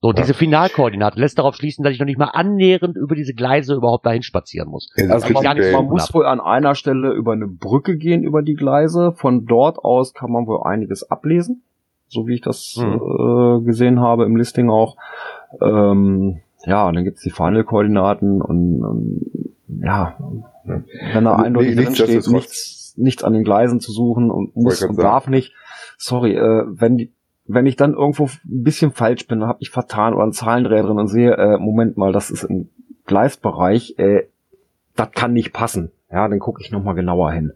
So, Ja. diese Finalkoordinate lässt darauf schließen, dass ich noch nicht mal annähernd über diese Gleise überhaupt dahin spazieren muss. Also man, man muss wohl an einer Stelle über eine Brücke gehen über die Gleise. Von dort aus kann man wohl einiges ablesen, so wie ich das Mhm. äh, gesehen habe im Listing auch. Ähm, ja, und dann gibt's die Final-Koordinaten und, und ja, wenn da eindeutig drin steht, nichts, nichts an den Gleisen zu suchen und muss und darf nicht. Sorry, äh, wenn die, wenn ich dann irgendwo ein bisschen falsch bin, habe ich vertan oder einen Zahlendreher drin und sehe, äh, Moment mal, das ist im Gleisbereich, äh, das kann nicht passen. Ja, dann gucke ich nochmal genauer hin.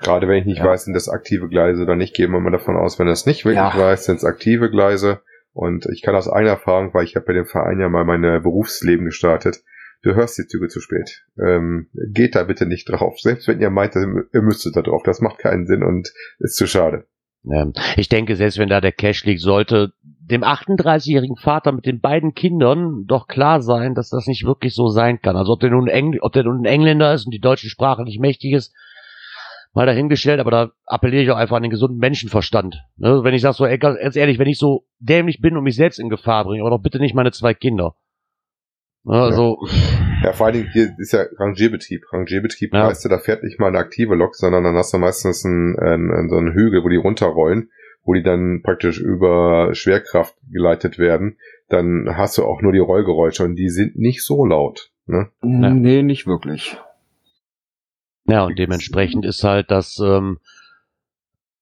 Gerade wenn ich nicht Ja. weiß, sind das aktive Gleise oder nicht, gehen wir mal davon aus, wenn das nicht wirklich Ja. weiß, sind es aktive Gleise. Und ich kann aus eigener Erfahrung, weil ich habe bei dem Verein ja mal mein Berufsleben gestartet, du hörst die Züge zu spät. Ähm, geht da bitte nicht drauf. Selbst wenn ihr meint, ihr müsstet da drauf. Das macht keinen Sinn und ist zu schade. Ich denke, selbst wenn da der Cache liegt, sollte dem 38-jährigen Vater mit den beiden Kindern doch klar sein, dass das nicht wirklich so sein kann. Also ob der nun, ob der nun ein Engländer ist und die deutsche Sprache nicht mächtig ist, mal dahingestellt, aber da appelliere ich auch einfach an den gesunden Menschenverstand. Ne? Wenn ich sage so, ey, ganz ehrlich, wenn ich so dämlich bin und mich selbst in Gefahr bringe, aber doch bitte nicht meine zwei Kinder. Ne, Also, Ja, vor allen Dingen hier ist ja Rangierbetrieb. Rangierbetrieb Ja. weißt du, da fährt nicht mal eine aktive Lok, sondern dann hast du meistens einen, einen, so einen Hügel, wo die runterrollen, wo die dann praktisch über Schwerkraft geleitet werden. Dann hast du auch nur die Rollgeräusche und die sind nicht so laut. Ne? Ja. Nee, nicht wirklich. Ja, und dementsprechend ist halt, dass ähm,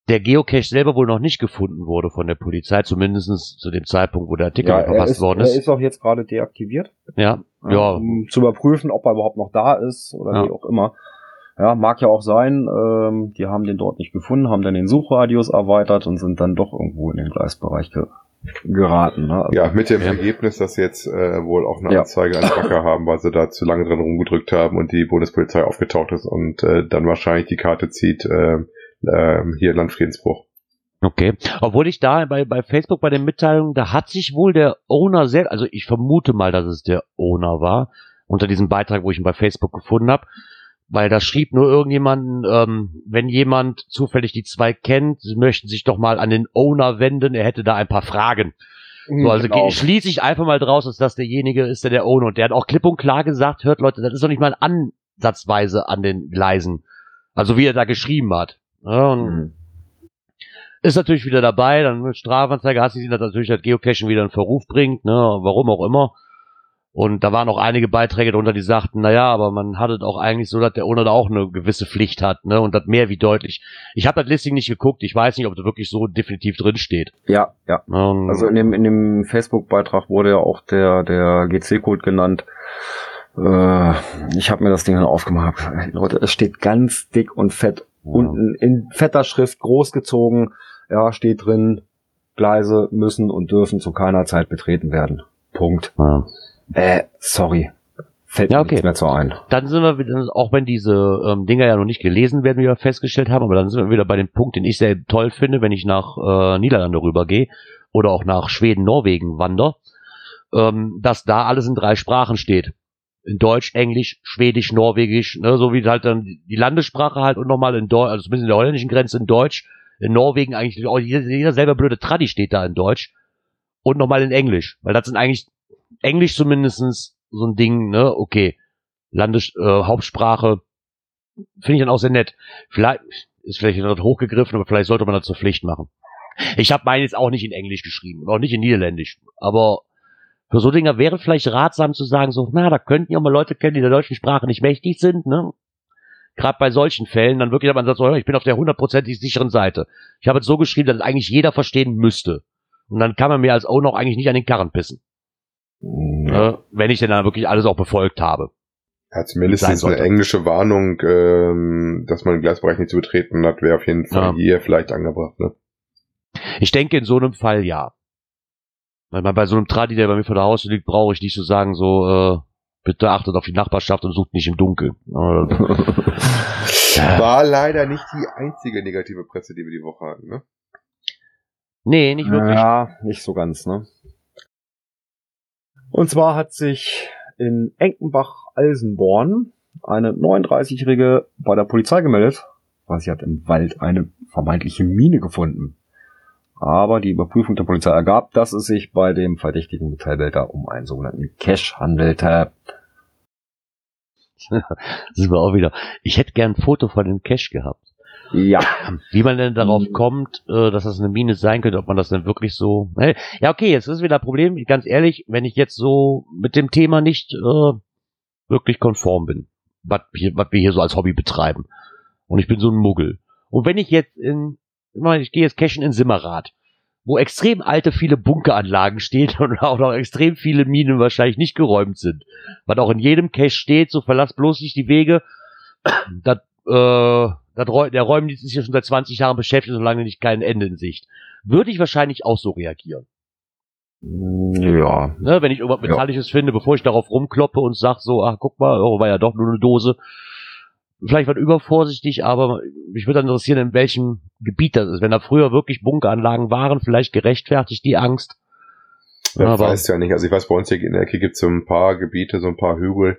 der Geocache selber wohl noch nicht gefunden wurde von der Polizei, zumindest zu dem Zeitpunkt, wo der Artikel Ja, er verfasst ist, worden er ist. ist auch jetzt gerade deaktiviert. Ja, ja, Um zu überprüfen, ob er überhaupt noch da ist oder Ja. wie auch immer. Ja, mag ja auch sein. Ähm, die haben den dort nicht gefunden, haben dann den Suchradius erweitert und sind dann doch irgendwo in den Gleisbereich geraten. Ne? Also, Ja, mit dem Ja. Ergebnis, dass sie jetzt äh, wohl auch eine Ja. Anzeige an Wacker haben, weil sie da zu lange dran rumgedrückt haben und die Bundespolizei aufgetaucht ist und äh, dann wahrscheinlich die Karte zieht, äh, äh, hier Landfriedensbruch. okay. Obwohl ich da bei, bei Facebook bei den Mitteilungen, da hat sich wohl der Owner selbst, also ich vermute mal, dass es der Owner war, unter diesem Beitrag, wo ich ihn bei Facebook gefunden habe, weil da schrieb nur irgendjemanden, ähm, wenn jemand zufällig die zwei kennt, sie möchten sich doch mal an den Owner wenden, er hätte da ein paar Fragen. So, also genau. ge- schließe ich einfach mal draus, dass das derjenige ist, der der Owner. Und der hat auch klipp und klar gesagt, hört Leute, das ist doch nicht mal ansatzweise an den Gleisen. Also wie er da geschrieben hat. Ja, und Mhm. ist natürlich wieder dabei, dann mit Strafanzeige hast du dass natürlich das Geocachen wieder in Verruf bringt, ne, warum auch immer. Und da waren auch einige Beiträge drunter, die sagten, na ja, aber man hat es auch eigentlich so, dass der Owner da auch eine gewisse Pflicht hat, ne, und das mehr wie deutlich. Ich habe das Listing nicht geguckt, ich weiß nicht, ob das wirklich so definitiv drin steht. Ja, ja. Ähm, Also in dem, in dem Facebook-Beitrag wurde ja auch der, der GC-Code genannt. Äh, ich habe mir das Ding dann aufgemacht. Leute, es steht ganz dick und fett. Ja. Unten in fetter Schrift groß gezogen. Ja, steht drin, Gleise müssen und dürfen zu keiner Zeit betreten werden. Punkt. ja. Äh, sorry. Fällt Ja, mir okay. nichts mehr zu ein. Dann sind wir wieder, auch wenn diese ähm, Dinger ja noch nicht gelesen werden, wie wir festgestellt haben, aber dann sind wir wieder bei dem Punkt, den ich sehr toll finde, wenn ich nach äh, Niederlande rübergehe oder auch nach Schweden, Norwegen wander, ähm, dass da alles in drei Sprachen steht. In Deutsch, Englisch, Schwedisch, Norwegisch, ne, so wie halt dann die Landessprache halt und nochmal in Deutsch, also zumindest in der holländischen Grenze in Deutsch, in Norwegen eigentlich auch jeder, jeder selber blöde Tradi steht da in Deutsch und nochmal in Englisch, weil das sind eigentlich Englisch zumindestens so ein Ding, ne, okay, Landes äh, Hauptsprache finde ich dann auch sehr nett. Vielleicht ist vielleicht noch hochgegriffen, aber vielleicht sollte man das zur Pflicht machen. Ich habe meine jetzt auch nicht in Englisch geschrieben und auch nicht in Niederländisch, aber für so Dinger wäre vielleicht ratsam zu sagen, so, na, da könnten ja mal Leute kennen, die der deutschen Sprache nicht mächtig sind, ne? Gerade bei solchen Fällen, dann wirklich, man sagt, so, ich bin auf der hundertprozentig sicheren Seite. Ich habe es so geschrieben, dass eigentlich jeder verstehen müsste. Und dann kann man mir als Owner auch eigentlich nicht an den Karren pissen. Ne? Wenn ich denn dann wirklich alles auch befolgt habe. Ja, zumindest Sein ist eine sollte. englische Warnung, ähm, dass man den Gleisbereich nicht zu betreten hat, wäre auf jeden Fall Ja. hier vielleicht angebracht. Ne? Ich denke, in so einem Fall ja. Weil man bei so einem Tradi, der bei mir vor der Haustür liegt, brauche ich nicht so sagen, so, äh, bitte achtet auf die Nachbarschaft und sucht nicht im Dunkeln. [laughs] Ja. War leider nicht die einzige negative Presse, die wir die Woche hatten. Ne? nee, nicht wirklich. Ja, nicht so ganz, ne? Und zwar hat sich in Enkenbach-Alsenborn eine 39-Jährige bei der Polizei gemeldet, weil sie hat im Wald eine vermeintliche Mine gefunden. Aber die Überprüfung der Polizei ergab, dass es sich bei dem verdächtigen Metallbehälter um einen sogenannten Cash handelte. [laughs] Das sind wir auch wieder. Ich hätte gern ein Foto von dem Cash gehabt. Ja, Wie man denn darauf Mhm. kommt, äh, dass das eine Mine sein könnte, ob man das denn wirklich so. Ja, okay, jetzt ist wieder ein Problem. Ganz ehrlich, wenn ich jetzt so mit dem Thema nicht äh, wirklich konform bin, was wir, was wir hier so als Hobby betreiben. Und ich bin so ein Muggel. Und wenn ich jetzt in, ich meine, ich gehe jetzt cashen in Simmerath, wo extrem alte viele Bunkeranlagen stehen [laughs] und auch noch extrem viele Minen wahrscheinlich nicht geräumt sind. Was auch in jedem Cache steht, so verlass bloß nicht die Wege. [clears throat] Das, äh, das, der Räumdienst ist ja schon seit 20 Jahren beschäftigt, solange nicht kein Ende in Sicht. Würde ich wahrscheinlich auch so reagieren. ja, Ne, wenn ich irgendwas Ja. Metallisches finde, bevor ich darauf rumkloppe und sag so, ach guck mal, oh, war ja doch nur eine Dose. Vielleicht war übervorsichtig, aber mich würde interessieren, in welchem Gebiet das ist. Wenn da früher wirklich Bunkeranlagen waren, vielleicht gerechtfertigt die Angst. Ja, Aber- weiß ja nicht. Also ich weiß, bei uns hier in der Ecke gibt es so ein paar Gebiete, so ein paar Hügel.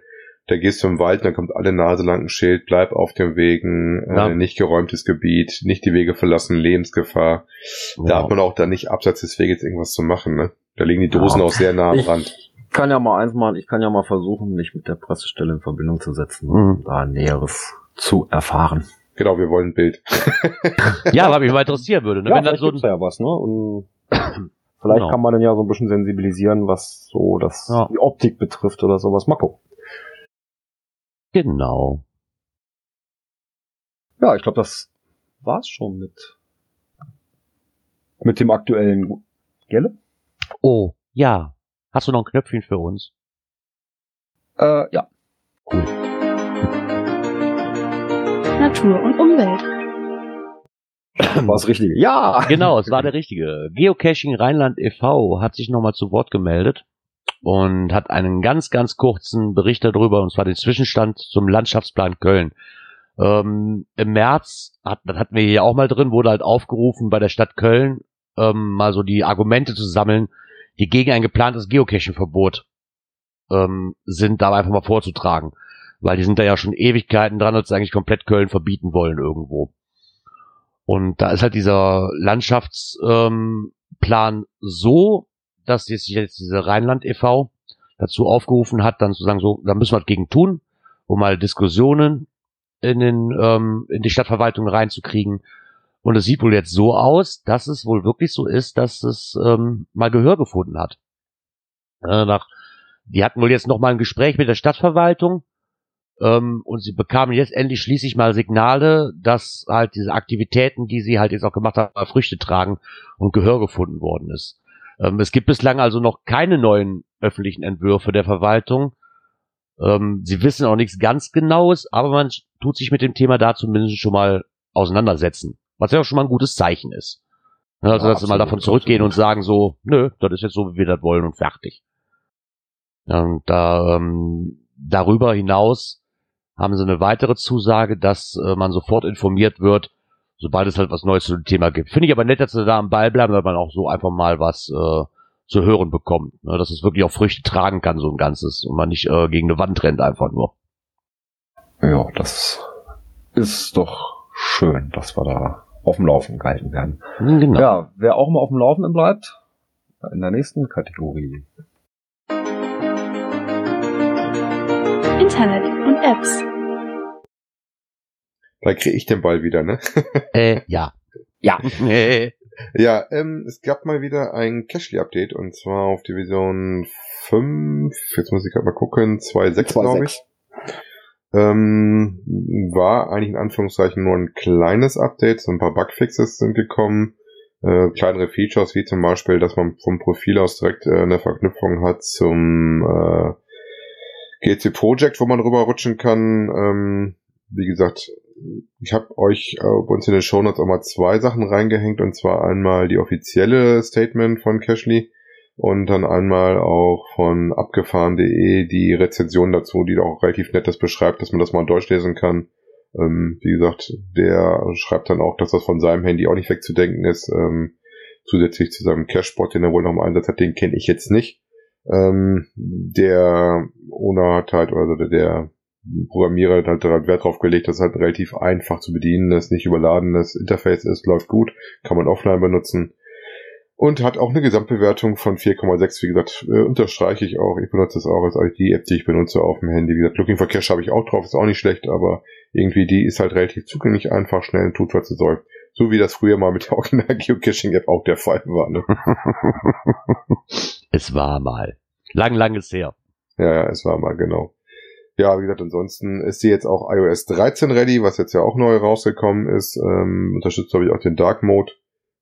Da gehst du im Wald, dann kommt alle Nase lang ein Schild, bleib auf dem Wegen, Ja. äh, nicht geräumtes Gebiet, nicht die Wege verlassen, Lebensgefahr. Da Ja. hat man auch da nicht abseits des Weges irgendwas zu machen, ne? Da liegen die Dosen Ja. auch sehr nah am Ich- Rand. kann ja mal eins machen, ich kann ja mal versuchen, mich mit der Pressestelle in Verbindung zu setzen, Mhm. um da Näheres zu erfahren. Genau, wir wollen ein Bild. [laughs] Ja, was mich mal interessieren würde. Ne? Ja, Wenn das vielleicht so ein, ja was, ne? Und [coughs] vielleicht Genau. kann man dann ja so ein bisschen sensibilisieren, was so das Ja. die Optik betrifft oder sowas. Mal gucken. Genau. Ja, ich glaube, das war's schon mit mit dem aktuellen Gelle. Oh, ja. Hast du noch ein Knöpfchen für uns? Äh, ja. Natur und Umwelt. War das Richtige. Ja! Genau, es war der richtige. Geocaching Rheinland e.V. hat sich nochmal zu Wort gemeldet und hat einen ganz, ganz kurzen Bericht darüber, und zwar den Zwischenstand zum Landschaftsplan Köln. Ähm, Im März, hat, das hatten wir hier auch mal drin, wurde halt aufgerufen, bei der Stadt Köln ähm, mal so die Argumente zu sammeln, die gegen ein geplantes Geocaching-Verbot ähm, sind, da einfach mal vorzutragen. Weil die sind da ja schon Ewigkeiten dran, dass sie eigentlich komplett Köln verbieten wollen irgendwo. Und da ist halt dieser Landschaftsplan ähm, so, dass jetzt, jetzt diese Rheinland e.V. dazu aufgerufen hat, dann zu sagen, so, da müssen wir was gegen tun, um mal Diskussionen in, den, ähm, in die Stadtverwaltung reinzukriegen. Und es sieht wohl jetzt so aus, dass es wohl wirklich so ist, dass es ähm, mal Gehör gefunden hat. Äh, nach, die hatten wohl jetzt noch mal ein Gespräch mit der Stadtverwaltung ähm, und sie bekamen jetzt endlich schließlich mal Signale, dass halt diese Aktivitäten, die sie halt jetzt auch gemacht haben, Früchte tragen und Gehör gefunden worden ist. Ähm, es gibt bislang also noch keine neuen öffentlichen Entwürfe der Verwaltung. Ähm, sie wissen auch nichts ganz Genaues, aber man tut sich mit dem Thema da zumindest schon mal auseinandersetzen. Was ja auch schon mal ein gutes Zeichen ist. Ja, also, Ja, dass sie mal davon zurückgehen absolut. und sagen so, nö, das ist jetzt so, wie wir das wollen und fertig. Und da, ähm, darüber hinaus haben sie eine weitere Zusage, dass äh, man sofort informiert wird, sobald es halt was Neues zu dem Thema gibt. Finde ich aber nett, dass sie da am Ball bleiben, weil man auch so einfach mal was äh, zu hören bekommt. Ne? Dass es wirklich auch Früchte tragen kann, so ein Ganzes. Und man nicht äh, gegen eine Wand rennt einfach nur. Ja, das ist doch schön, dass wir da auf dem Laufenden gehalten werden. Hm, Genau. Ja, wer auch mal auf dem Laufenden bleibt, in der nächsten Kategorie. Internet und Apps. Da kriege ich den Ball wieder, ne? [laughs] Äh, ja. Ja. [laughs] Ja, ähm, es gab mal wieder ein Cashly-Update und zwar auf die Version 5, jetzt muss ich gerade mal gucken, 2.6 glaube ich. Ähm, war eigentlich in Anführungszeichen nur ein kleines Update, so ein paar Bugfixes sind gekommen, äh, kleinere Features wie zum Beispiel, dass man vom Profil aus direkt äh, eine Verknüpfung hat zum äh, GC Project, wo man rüberrutschen kann. Ähm, wie gesagt, ich habe euch äh, bei uns in den Shownotes auch mal zwei Sachen reingehängt und zwar einmal die offizielle Statement von Cashly und dann einmal auch von abgefahren.de die Rezension dazu, die auch relativ nett das beschreibt, dass man das mal durchlesen kann. Ähm, wie gesagt, der schreibt dann auch, dass das von seinem Handy auch nicht wegzudenken ist. Ähm, zusätzlich zu seinem Cashbot, den er wohl noch im Einsatz hat, den kenne ich jetzt nicht. Ähm, der Owner hat halt, also der Programmierer hat halt Wert drauf gelegt, dass es halt ein relativ einfach zu bedienendes, nicht überladenes Interface ist, läuft gut, kann man offline benutzen. Und hat auch eine Gesamtbewertung von 4,6. Wie gesagt, äh, unterstreiche ich auch. Ich benutze das auch als eigentlich die ich benutze auf dem Handy. Wie gesagt, Looking for Cash habe ich auch drauf, ist auch nicht schlecht, aber irgendwie die ist halt relativ zugänglich, einfach, schnell und tut, was sie soll. So wie das früher mal mit der Original Geocaching App auch der Fall war. Ne? [laughs] es war mal. Lang, lang ist her. Ja, ja, es war mal genau. Ja, wie gesagt, ansonsten ist sie jetzt auch iOS 13 ready, was jetzt ja auch neu rausgekommen ist. Ähm, unterstützt, glaube ich, auch den Dark Mode.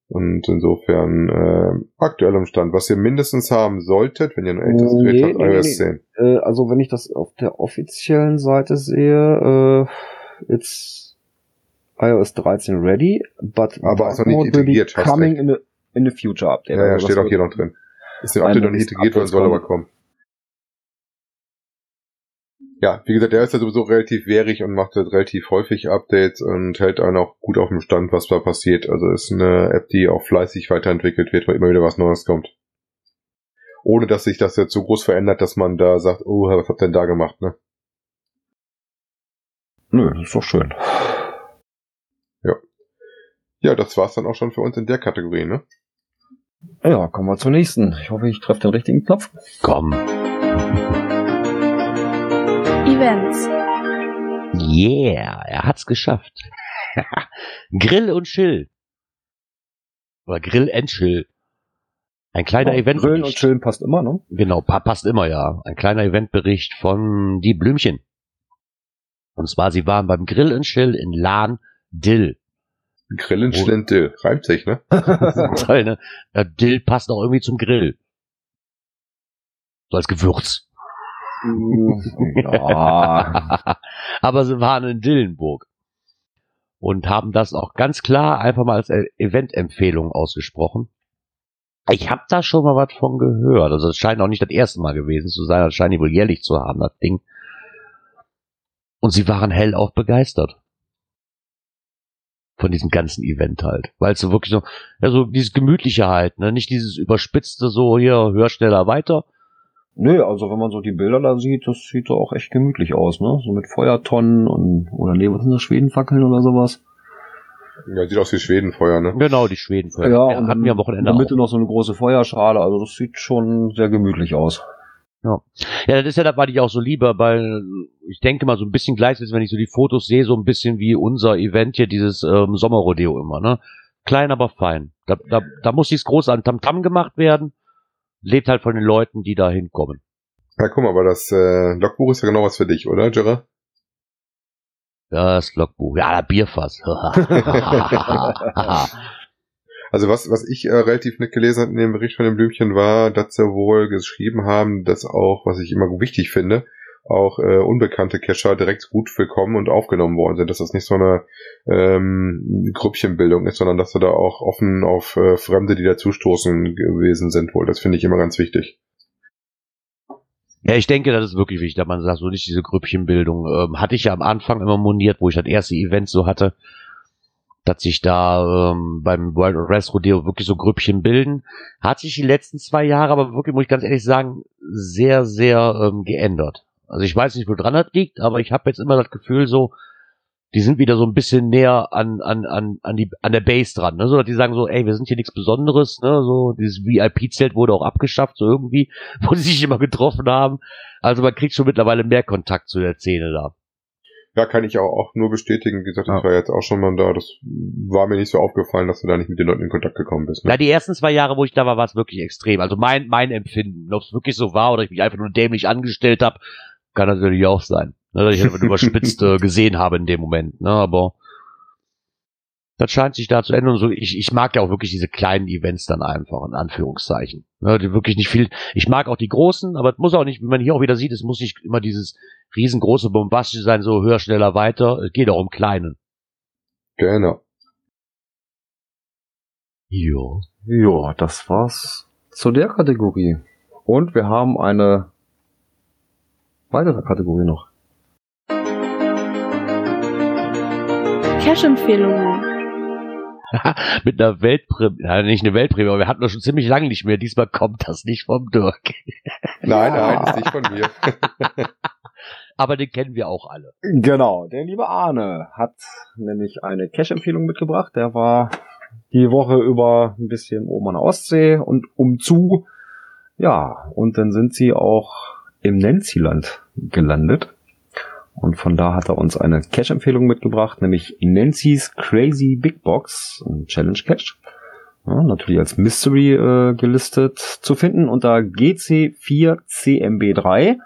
Und insofern äh, aktuell im Stand, was ihr mindestens haben solltet, wenn ihr ein älteres Nee, Gerät habt, nee, iOS nee. 10. Äh, also wenn ich das auf der offiziellen Seite sehe, äh, it's iOS 13 ready, but Aber ist noch nicht integriert, coming in the, in the future update. Ja, ja, Also steht auch hier noch drin. Ist dem Update noch nicht integriert worden, soll aber kommen. Ja, wie gesagt, der ist ja sowieso relativ wehrig und macht halt relativ häufig Updates und hält einen auch gut auf dem Stand, was da passiert. Also ist eine App, die auch fleißig weiterentwickelt wird, weil immer wieder was Neues kommt. Ohne dass sich das jetzt so groß verändert, dass man da sagt, oh, was habt ihr denn da gemacht, ne? Nö, das ist doch schön. Ja, das war's dann auch schon für uns in der Kategorie, ne? Ja, kommen wir zur nächsten. Ich hoffe, ich treffe den richtigen Knopf. Komm. Events. Yeah, er hat's geschafft. [laughs] Grill und Chill. Oder Grill and Chill. Ein kleiner Event. Grillen und chillen passt immer, ne? Genau, pa passt immer, ja. Ein kleiner Eventbericht von Die Blümchen. Und zwar, sie waren beim Grill und Chill in Lahn Dill. Grillen, Oh. Schlint, Dill. Reimt sich, ne? [laughs] Toll, ne? Äh, Dill passt auch irgendwie zum Grill. So als Gewürz. [laughs] Aber sie waren in Dillenburg. Und haben das auch ganz klar einfach mal als E- Event-Empfehlung ausgesprochen. Ich habe da schon mal was von gehört. Also es scheint auch nicht das erste Mal gewesen zu sein. Das scheint die wohl jährlich zu haben, das Ding. Und sie waren hellauf begeistert. Von diesem ganzen Event halt. Weil es so wirklich so, ja, so dieses Gemütliche halt, ne? Nicht dieses überspitzte so, hier, hör schneller weiter. Nö, also wenn man so die Bilder da sieht, das sieht doch auch echt gemütlich aus, ne? So mit Feuertonnen und, oder nee, was sind das, Schwedenfackeln oder sowas? Ja, sieht aus wie Schwedenfeuer, ne? Genau, die Schweden. Ja, und hatten wir am Wochenende in der auch. Mitte noch so eine große Feuerschale, also das sieht schon sehr gemütlich aus. Ja. ja, das ist ja das, was ich auch so lieber, weil ich denke mal so ein bisschen gleich ist, wenn ich so die Fotos sehe, so ein bisschen wie unser Event hier, dieses ähm, Sommerrodeo immer, ne? Klein, aber fein. Da, da, da muss nichts groß an Tamtam gemacht werden. Lebt halt von den Leuten, die da hinkommen. Ja, guck mal, aber das äh, Logbuch ist ja genau was für dich, oder, Gerard? Das Logbuch. Ja, der Bierfass. [laughs] Also was, was ich äh, relativ nett gelesen habe in dem Bericht von dem Blümchen war, dass sie wohl geschrieben haben, dass auch, was ich immer wichtig finde, auch äh, unbekannte Cacher direkt gut willkommen und aufgenommen worden sind, dass das nicht so eine ähm, Grüppchenbildung ist, sondern dass sie da auch offen auf äh, Fremde, die dazustoßen gewesen sind wohl. Das finde ich immer ganz wichtig. Ja, ich denke, das ist wirklich wichtig, dass man sagt, so nicht diese Grüppchenbildung. Ähm, hatte ich ja am Anfang immer moniert, wo ich das erste Event so hatte dass sich da ähm, beim World Rest Rodeo wirklich so Grüppchen bilden. Hat sich die letzten zwei Jahre aber wirklich, muss ich ganz ehrlich sagen, sehr, sehr ähm, geändert. Also ich weiß nicht, wo dran das liegt, aber ich habe jetzt immer das Gefühl so, die sind wieder so ein bisschen näher an, an, an, an, die, an der Base dran. Ne? So, dass die sagen so, ey, wir sind hier nichts Besonderes. Ne? So, dieses VIP-Zelt wurde auch abgeschafft, so irgendwie, [laughs] wo die sich immer getroffen haben. Also man kriegt schon mittlerweile mehr Kontakt zu der Szene da. Ja, kann ich auch, auch nur bestätigen. Wie gesagt, ich war jetzt auch schon mal da. Das war mir nicht so aufgefallen, dass du da nicht mit den Leuten in Kontakt gekommen bist. Ne? Ja, die ersten zwei Jahre, wo ich da war, war es wirklich extrem. Also mein, mein Empfinden. Ob es wirklich so war oder ich mich einfach nur dämlich angestellt habe, kann natürlich auch sein. Ne, dass ich [laughs] einfach überspitzt äh, gesehen habe in dem Moment. Ne, aber das scheint sich da zu ändern. So, ich, ich mag ja auch wirklich diese kleinen Events dann einfach, in Anführungszeichen. Ja, die wirklich nicht viel. Ich mag auch die großen, aber es muss auch nicht, wie man hier auch wieder sieht, es muss nicht immer dieses riesengroße Bombastische sein, so höher, schneller, weiter. Es geht auch um kleinen. Genau. Ja. Ja, das war's zu der Kategorie. Und wir haben eine weitere Kategorie noch. Cash-Empfehlungen. [laughs] mit einer Weltprämie, ja, nicht eine Weltprämie, aber wir hatten das schon ziemlich lange nicht mehr. Diesmal kommt das nicht vom Dirk. Nein, nein, ist nicht von mir. [laughs] aber den kennen wir auch alle. Genau, der liebe Arne hat nämlich eine Cash-Empfehlung mitgebracht. Der war die Woche über ein bisschen oben an der Ostsee und umzu. Ja, und dann sind sie auch im Nancyland gelandet. Und von da hat er uns eine Cache-Empfehlung mitgebracht, nämlich Nancy's Crazy Big Box, ein Challenge Cache. Ja, natürlich als Mystery äh, gelistet zu finden unter GC4CMB3.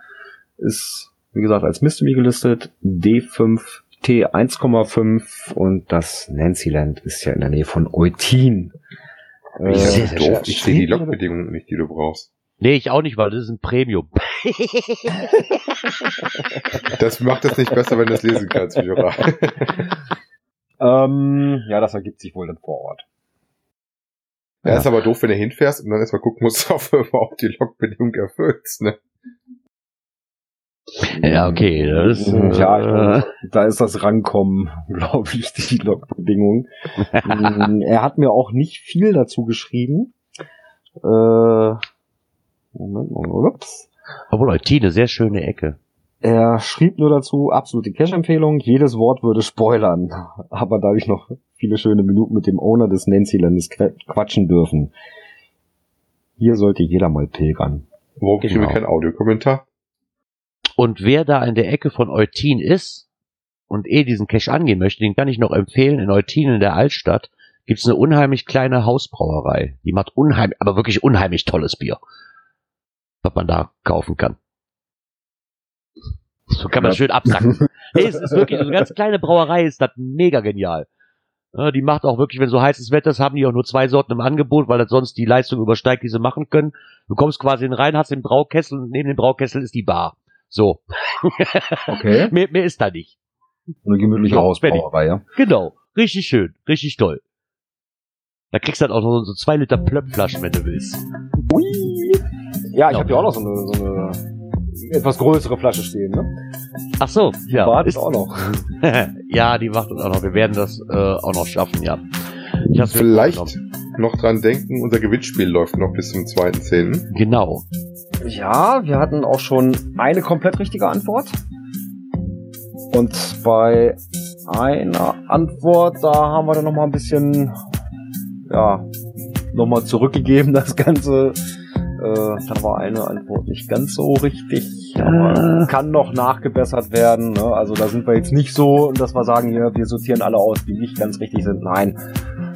Ist, wie gesagt, als Mystery gelistet. D5T 1,5 und das Nancyland ist ja in der Nähe von Eutin. Äh, sehr, sehr doof. Ich sehe die Logbedingungen nicht, die du brauchst. Nee, ich auch nicht, weil das ist ein Premium. [laughs] das macht es nicht besser, wenn du es lesen kannst, Jura. [laughs] ähm, ja, das ergibt sich wohl dann vor Ort. Ja, ja, ist aber doof, wenn du hinfährst und dann erstmal gucken musst, [laughs] ob du überhaupt die Logbedingung erfüllst, ne? Ja, okay. Das, ja, äh, da ist das Rankommen, glaube ich, die Logbedingung. Mm, er hat mir auch nicht viel dazu geschrieben. Äh, Moment, ups. Obwohl, Eutin, eine sehr schöne Ecke. Er schrieb nur dazu, absolute Cash-Empfehlung, jedes Wort würde spoilern. [laughs] Aber da ich noch viele schöne Minuten mit dem Owner des Nancylandes quatschen dürfen. Hier sollte jeder mal pilgern. Wo kriegen genau. wir keinen Audiokommentar? Und wer da in der Ecke von Eutin ist und eh diesen Cache angehen möchte, den kann ich noch empfehlen. In Eutin in der Altstadt gibt's eine unheimlich kleine Hausbrauerei. Die macht unheimlich, aber wirklich unheimlich tolles Bier was man da kaufen kann. So kann man ja. schön absacken. [laughs] hey, es ist wirklich, so eine ganz kleine Brauerei ist das mega genial. Ja, die macht auch wirklich, wenn so heißes Wetter ist, haben die auch nur zwei Sorten im Angebot, weil das sonst die Leistung übersteigt, die sie machen können. Du kommst quasi in rein, hast den Braukessel und neben dem Braukessel ist die Bar. So. [laughs] Okay. mehr, mehr ist da nicht. Eine gemütliche so, Hausbrauerei, ja. Genau. Richtig schön. Richtig toll. Da kriegst du dann auch noch so zwei Liter Plöppflaschen, wenn du willst. Ui. Ja, ich habe ja auch noch so eine, so eine etwas größere Flasche stehen, ne? Ach so, [laughs] ja. Die wartet auch noch. ja, die wartet auch noch. Wir werden das äh, auch noch schaffen, ja. Vielleicht noch dran denken, unser Gewinnspiel läuft noch bis zum 2.10. Genau. Ja, wir hatten auch schon eine komplett richtige Antwort. Und bei einer Antwort, da haben wir dann noch mal ein bisschen, ja, noch mal zurückgegeben, das Ganze da war eine Antwort nicht ganz so richtig, aber Äh. kann noch nachgebessert werden. Ne? Also da sind wir jetzt nicht so, dass wir sagen, hier, wir sortieren alle aus, die nicht ganz richtig sind. Nein.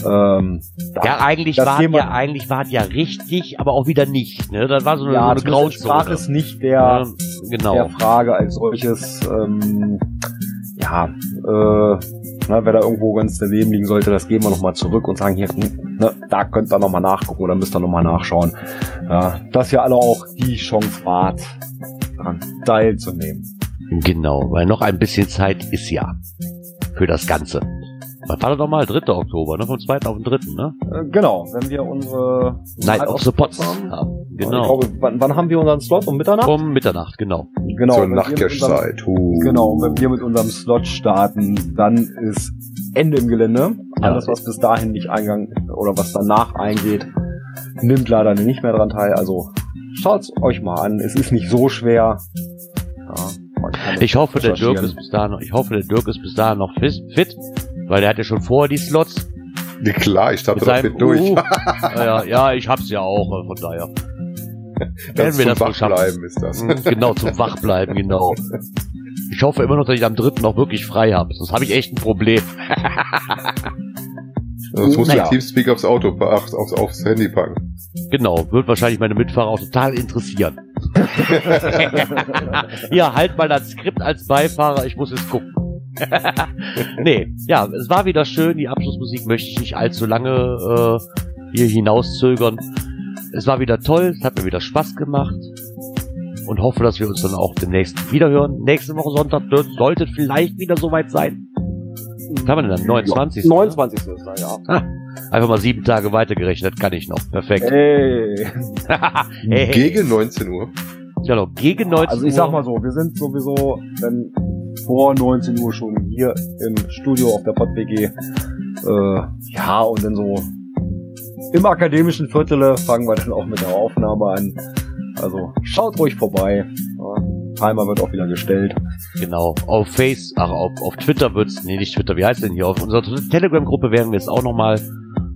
Ähm, da- Ja, eigentlich war ja, eigentlich war ja richtig, aber auch wieder nicht. Ne? Das war so eine, ja, so eine Grauzone. es nicht der, Ja, genau. der Frage als solches. Ähm, ja, äh, na, wer da irgendwo ganz daneben liegen sollte, das geben wir nochmal zurück und sagen hier, hm, ne, da könnt ihr nochmal nachgucken oder müsst ihr nochmal nachschauen. Ja, dass ihr alle auch die Chance wart, daran teilzunehmen. Genau, weil noch ein bisschen Zeit ist ja für das Ganze. Was war das nochmal? 3. Oktober, ne? Vom 2. auf den 3., ne? Äh, genau, wenn wir unsere Night of the Pots haben. Genau. glaube, wann, wann haben wir unseren Slot? Um Mitternacht? Um Mitternacht, genau. genau. Zur Nachtcash-Zeit. Genau, wenn wir mit unserem Slot starten, dann ist Ende im Gelände. Ja. Alles, was bis dahin nicht eingang oder was danach eingeht, nimmt leider nicht mehr dran teil. Also schaut's euch mal an. Es ist nicht so schwer. Ja, Ich hoffe, der Dirk ist bis dahin noch, ich hoffe, der Dirk ist bis dahin noch fit, weil der hat ja schon vorher die Slots. Ja, klar, ich starte Mit da seinem fit durch. Uh, [laughs] ja, ja, ich hab's ja auch, äh, von daher. das werden wir zum das. Wachbleiben ist das. Mm, Genau, zum [laughs] Wachbleiben, genau. Ich hoffe immer noch, dass ich am dritten noch wirklich frei habe. Sonst habe ich echt ein Problem. [laughs] Sonst musst Naja. du Teamspeak aufs Auto, aufs, aufs, aufs Handy packen. Genau, wird wahrscheinlich meine Mitfahrer auch total interessieren. [laughs] ja, halt mal das Skript als Beifahrer, ich muss es gucken. [laughs] nee, ja, es war wieder schön. Die Abschlussmusik möchte ich nicht allzu lange äh, hier hinauszögern. Es war wieder toll, es hat mir wieder Spaß gemacht. Und hoffe, dass wir uns dann auch demnächst wiederhören. Nächste Woche Sonntag dort sollte vielleicht wieder soweit sein. Was haben wir denn dann? 29. 29. ist da, ja. Einfach mal sieben Tage weitergerechnet, kann ich noch. Perfekt. Hey. [laughs] hey, hey. Gegen 19 Uhr. Genau, gegen 19 Also ich sag mal so, wir sind sowieso dann vor 19 Uhr schon hier im Studio auf der PodWG. Äh, ja, und dann so im akademischen Viertel fangen wir dann auch mit der Aufnahme an. Also schaut ruhig vorbei. Timer wird auch wieder gestellt. Genau. Auf Face, ach, auf, auf Twitter wird's, nee, nicht Twitter, wie heißt denn hier? Auf unserer Telegram-Gruppe werden wir es auch nochmal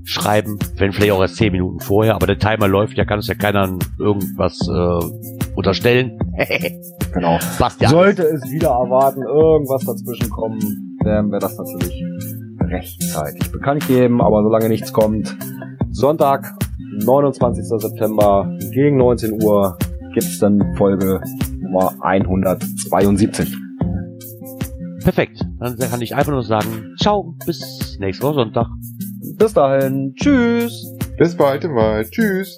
schreiben, wenn vielleicht auch erst 10 Minuten vorher, aber der Timer läuft, ja kann es ja keiner irgendwas äh, unterstellen. [laughs] Genau. Passt ja. Sollte es wieder erwarten, irgendwas dazwischen kommen, werden wir das natürlich rechtzeitig bekannt geben, aber solange nichts kommt, Sonntag, 29. September gegen 19 Uhr gibt's dann Folge Nummer 172. Perfekt. Dann kann ich einfach nur sagen, ciao, bis nächste Woche Sonntag. Bis dahin, tschüss! Bis bald mal. Tschüss.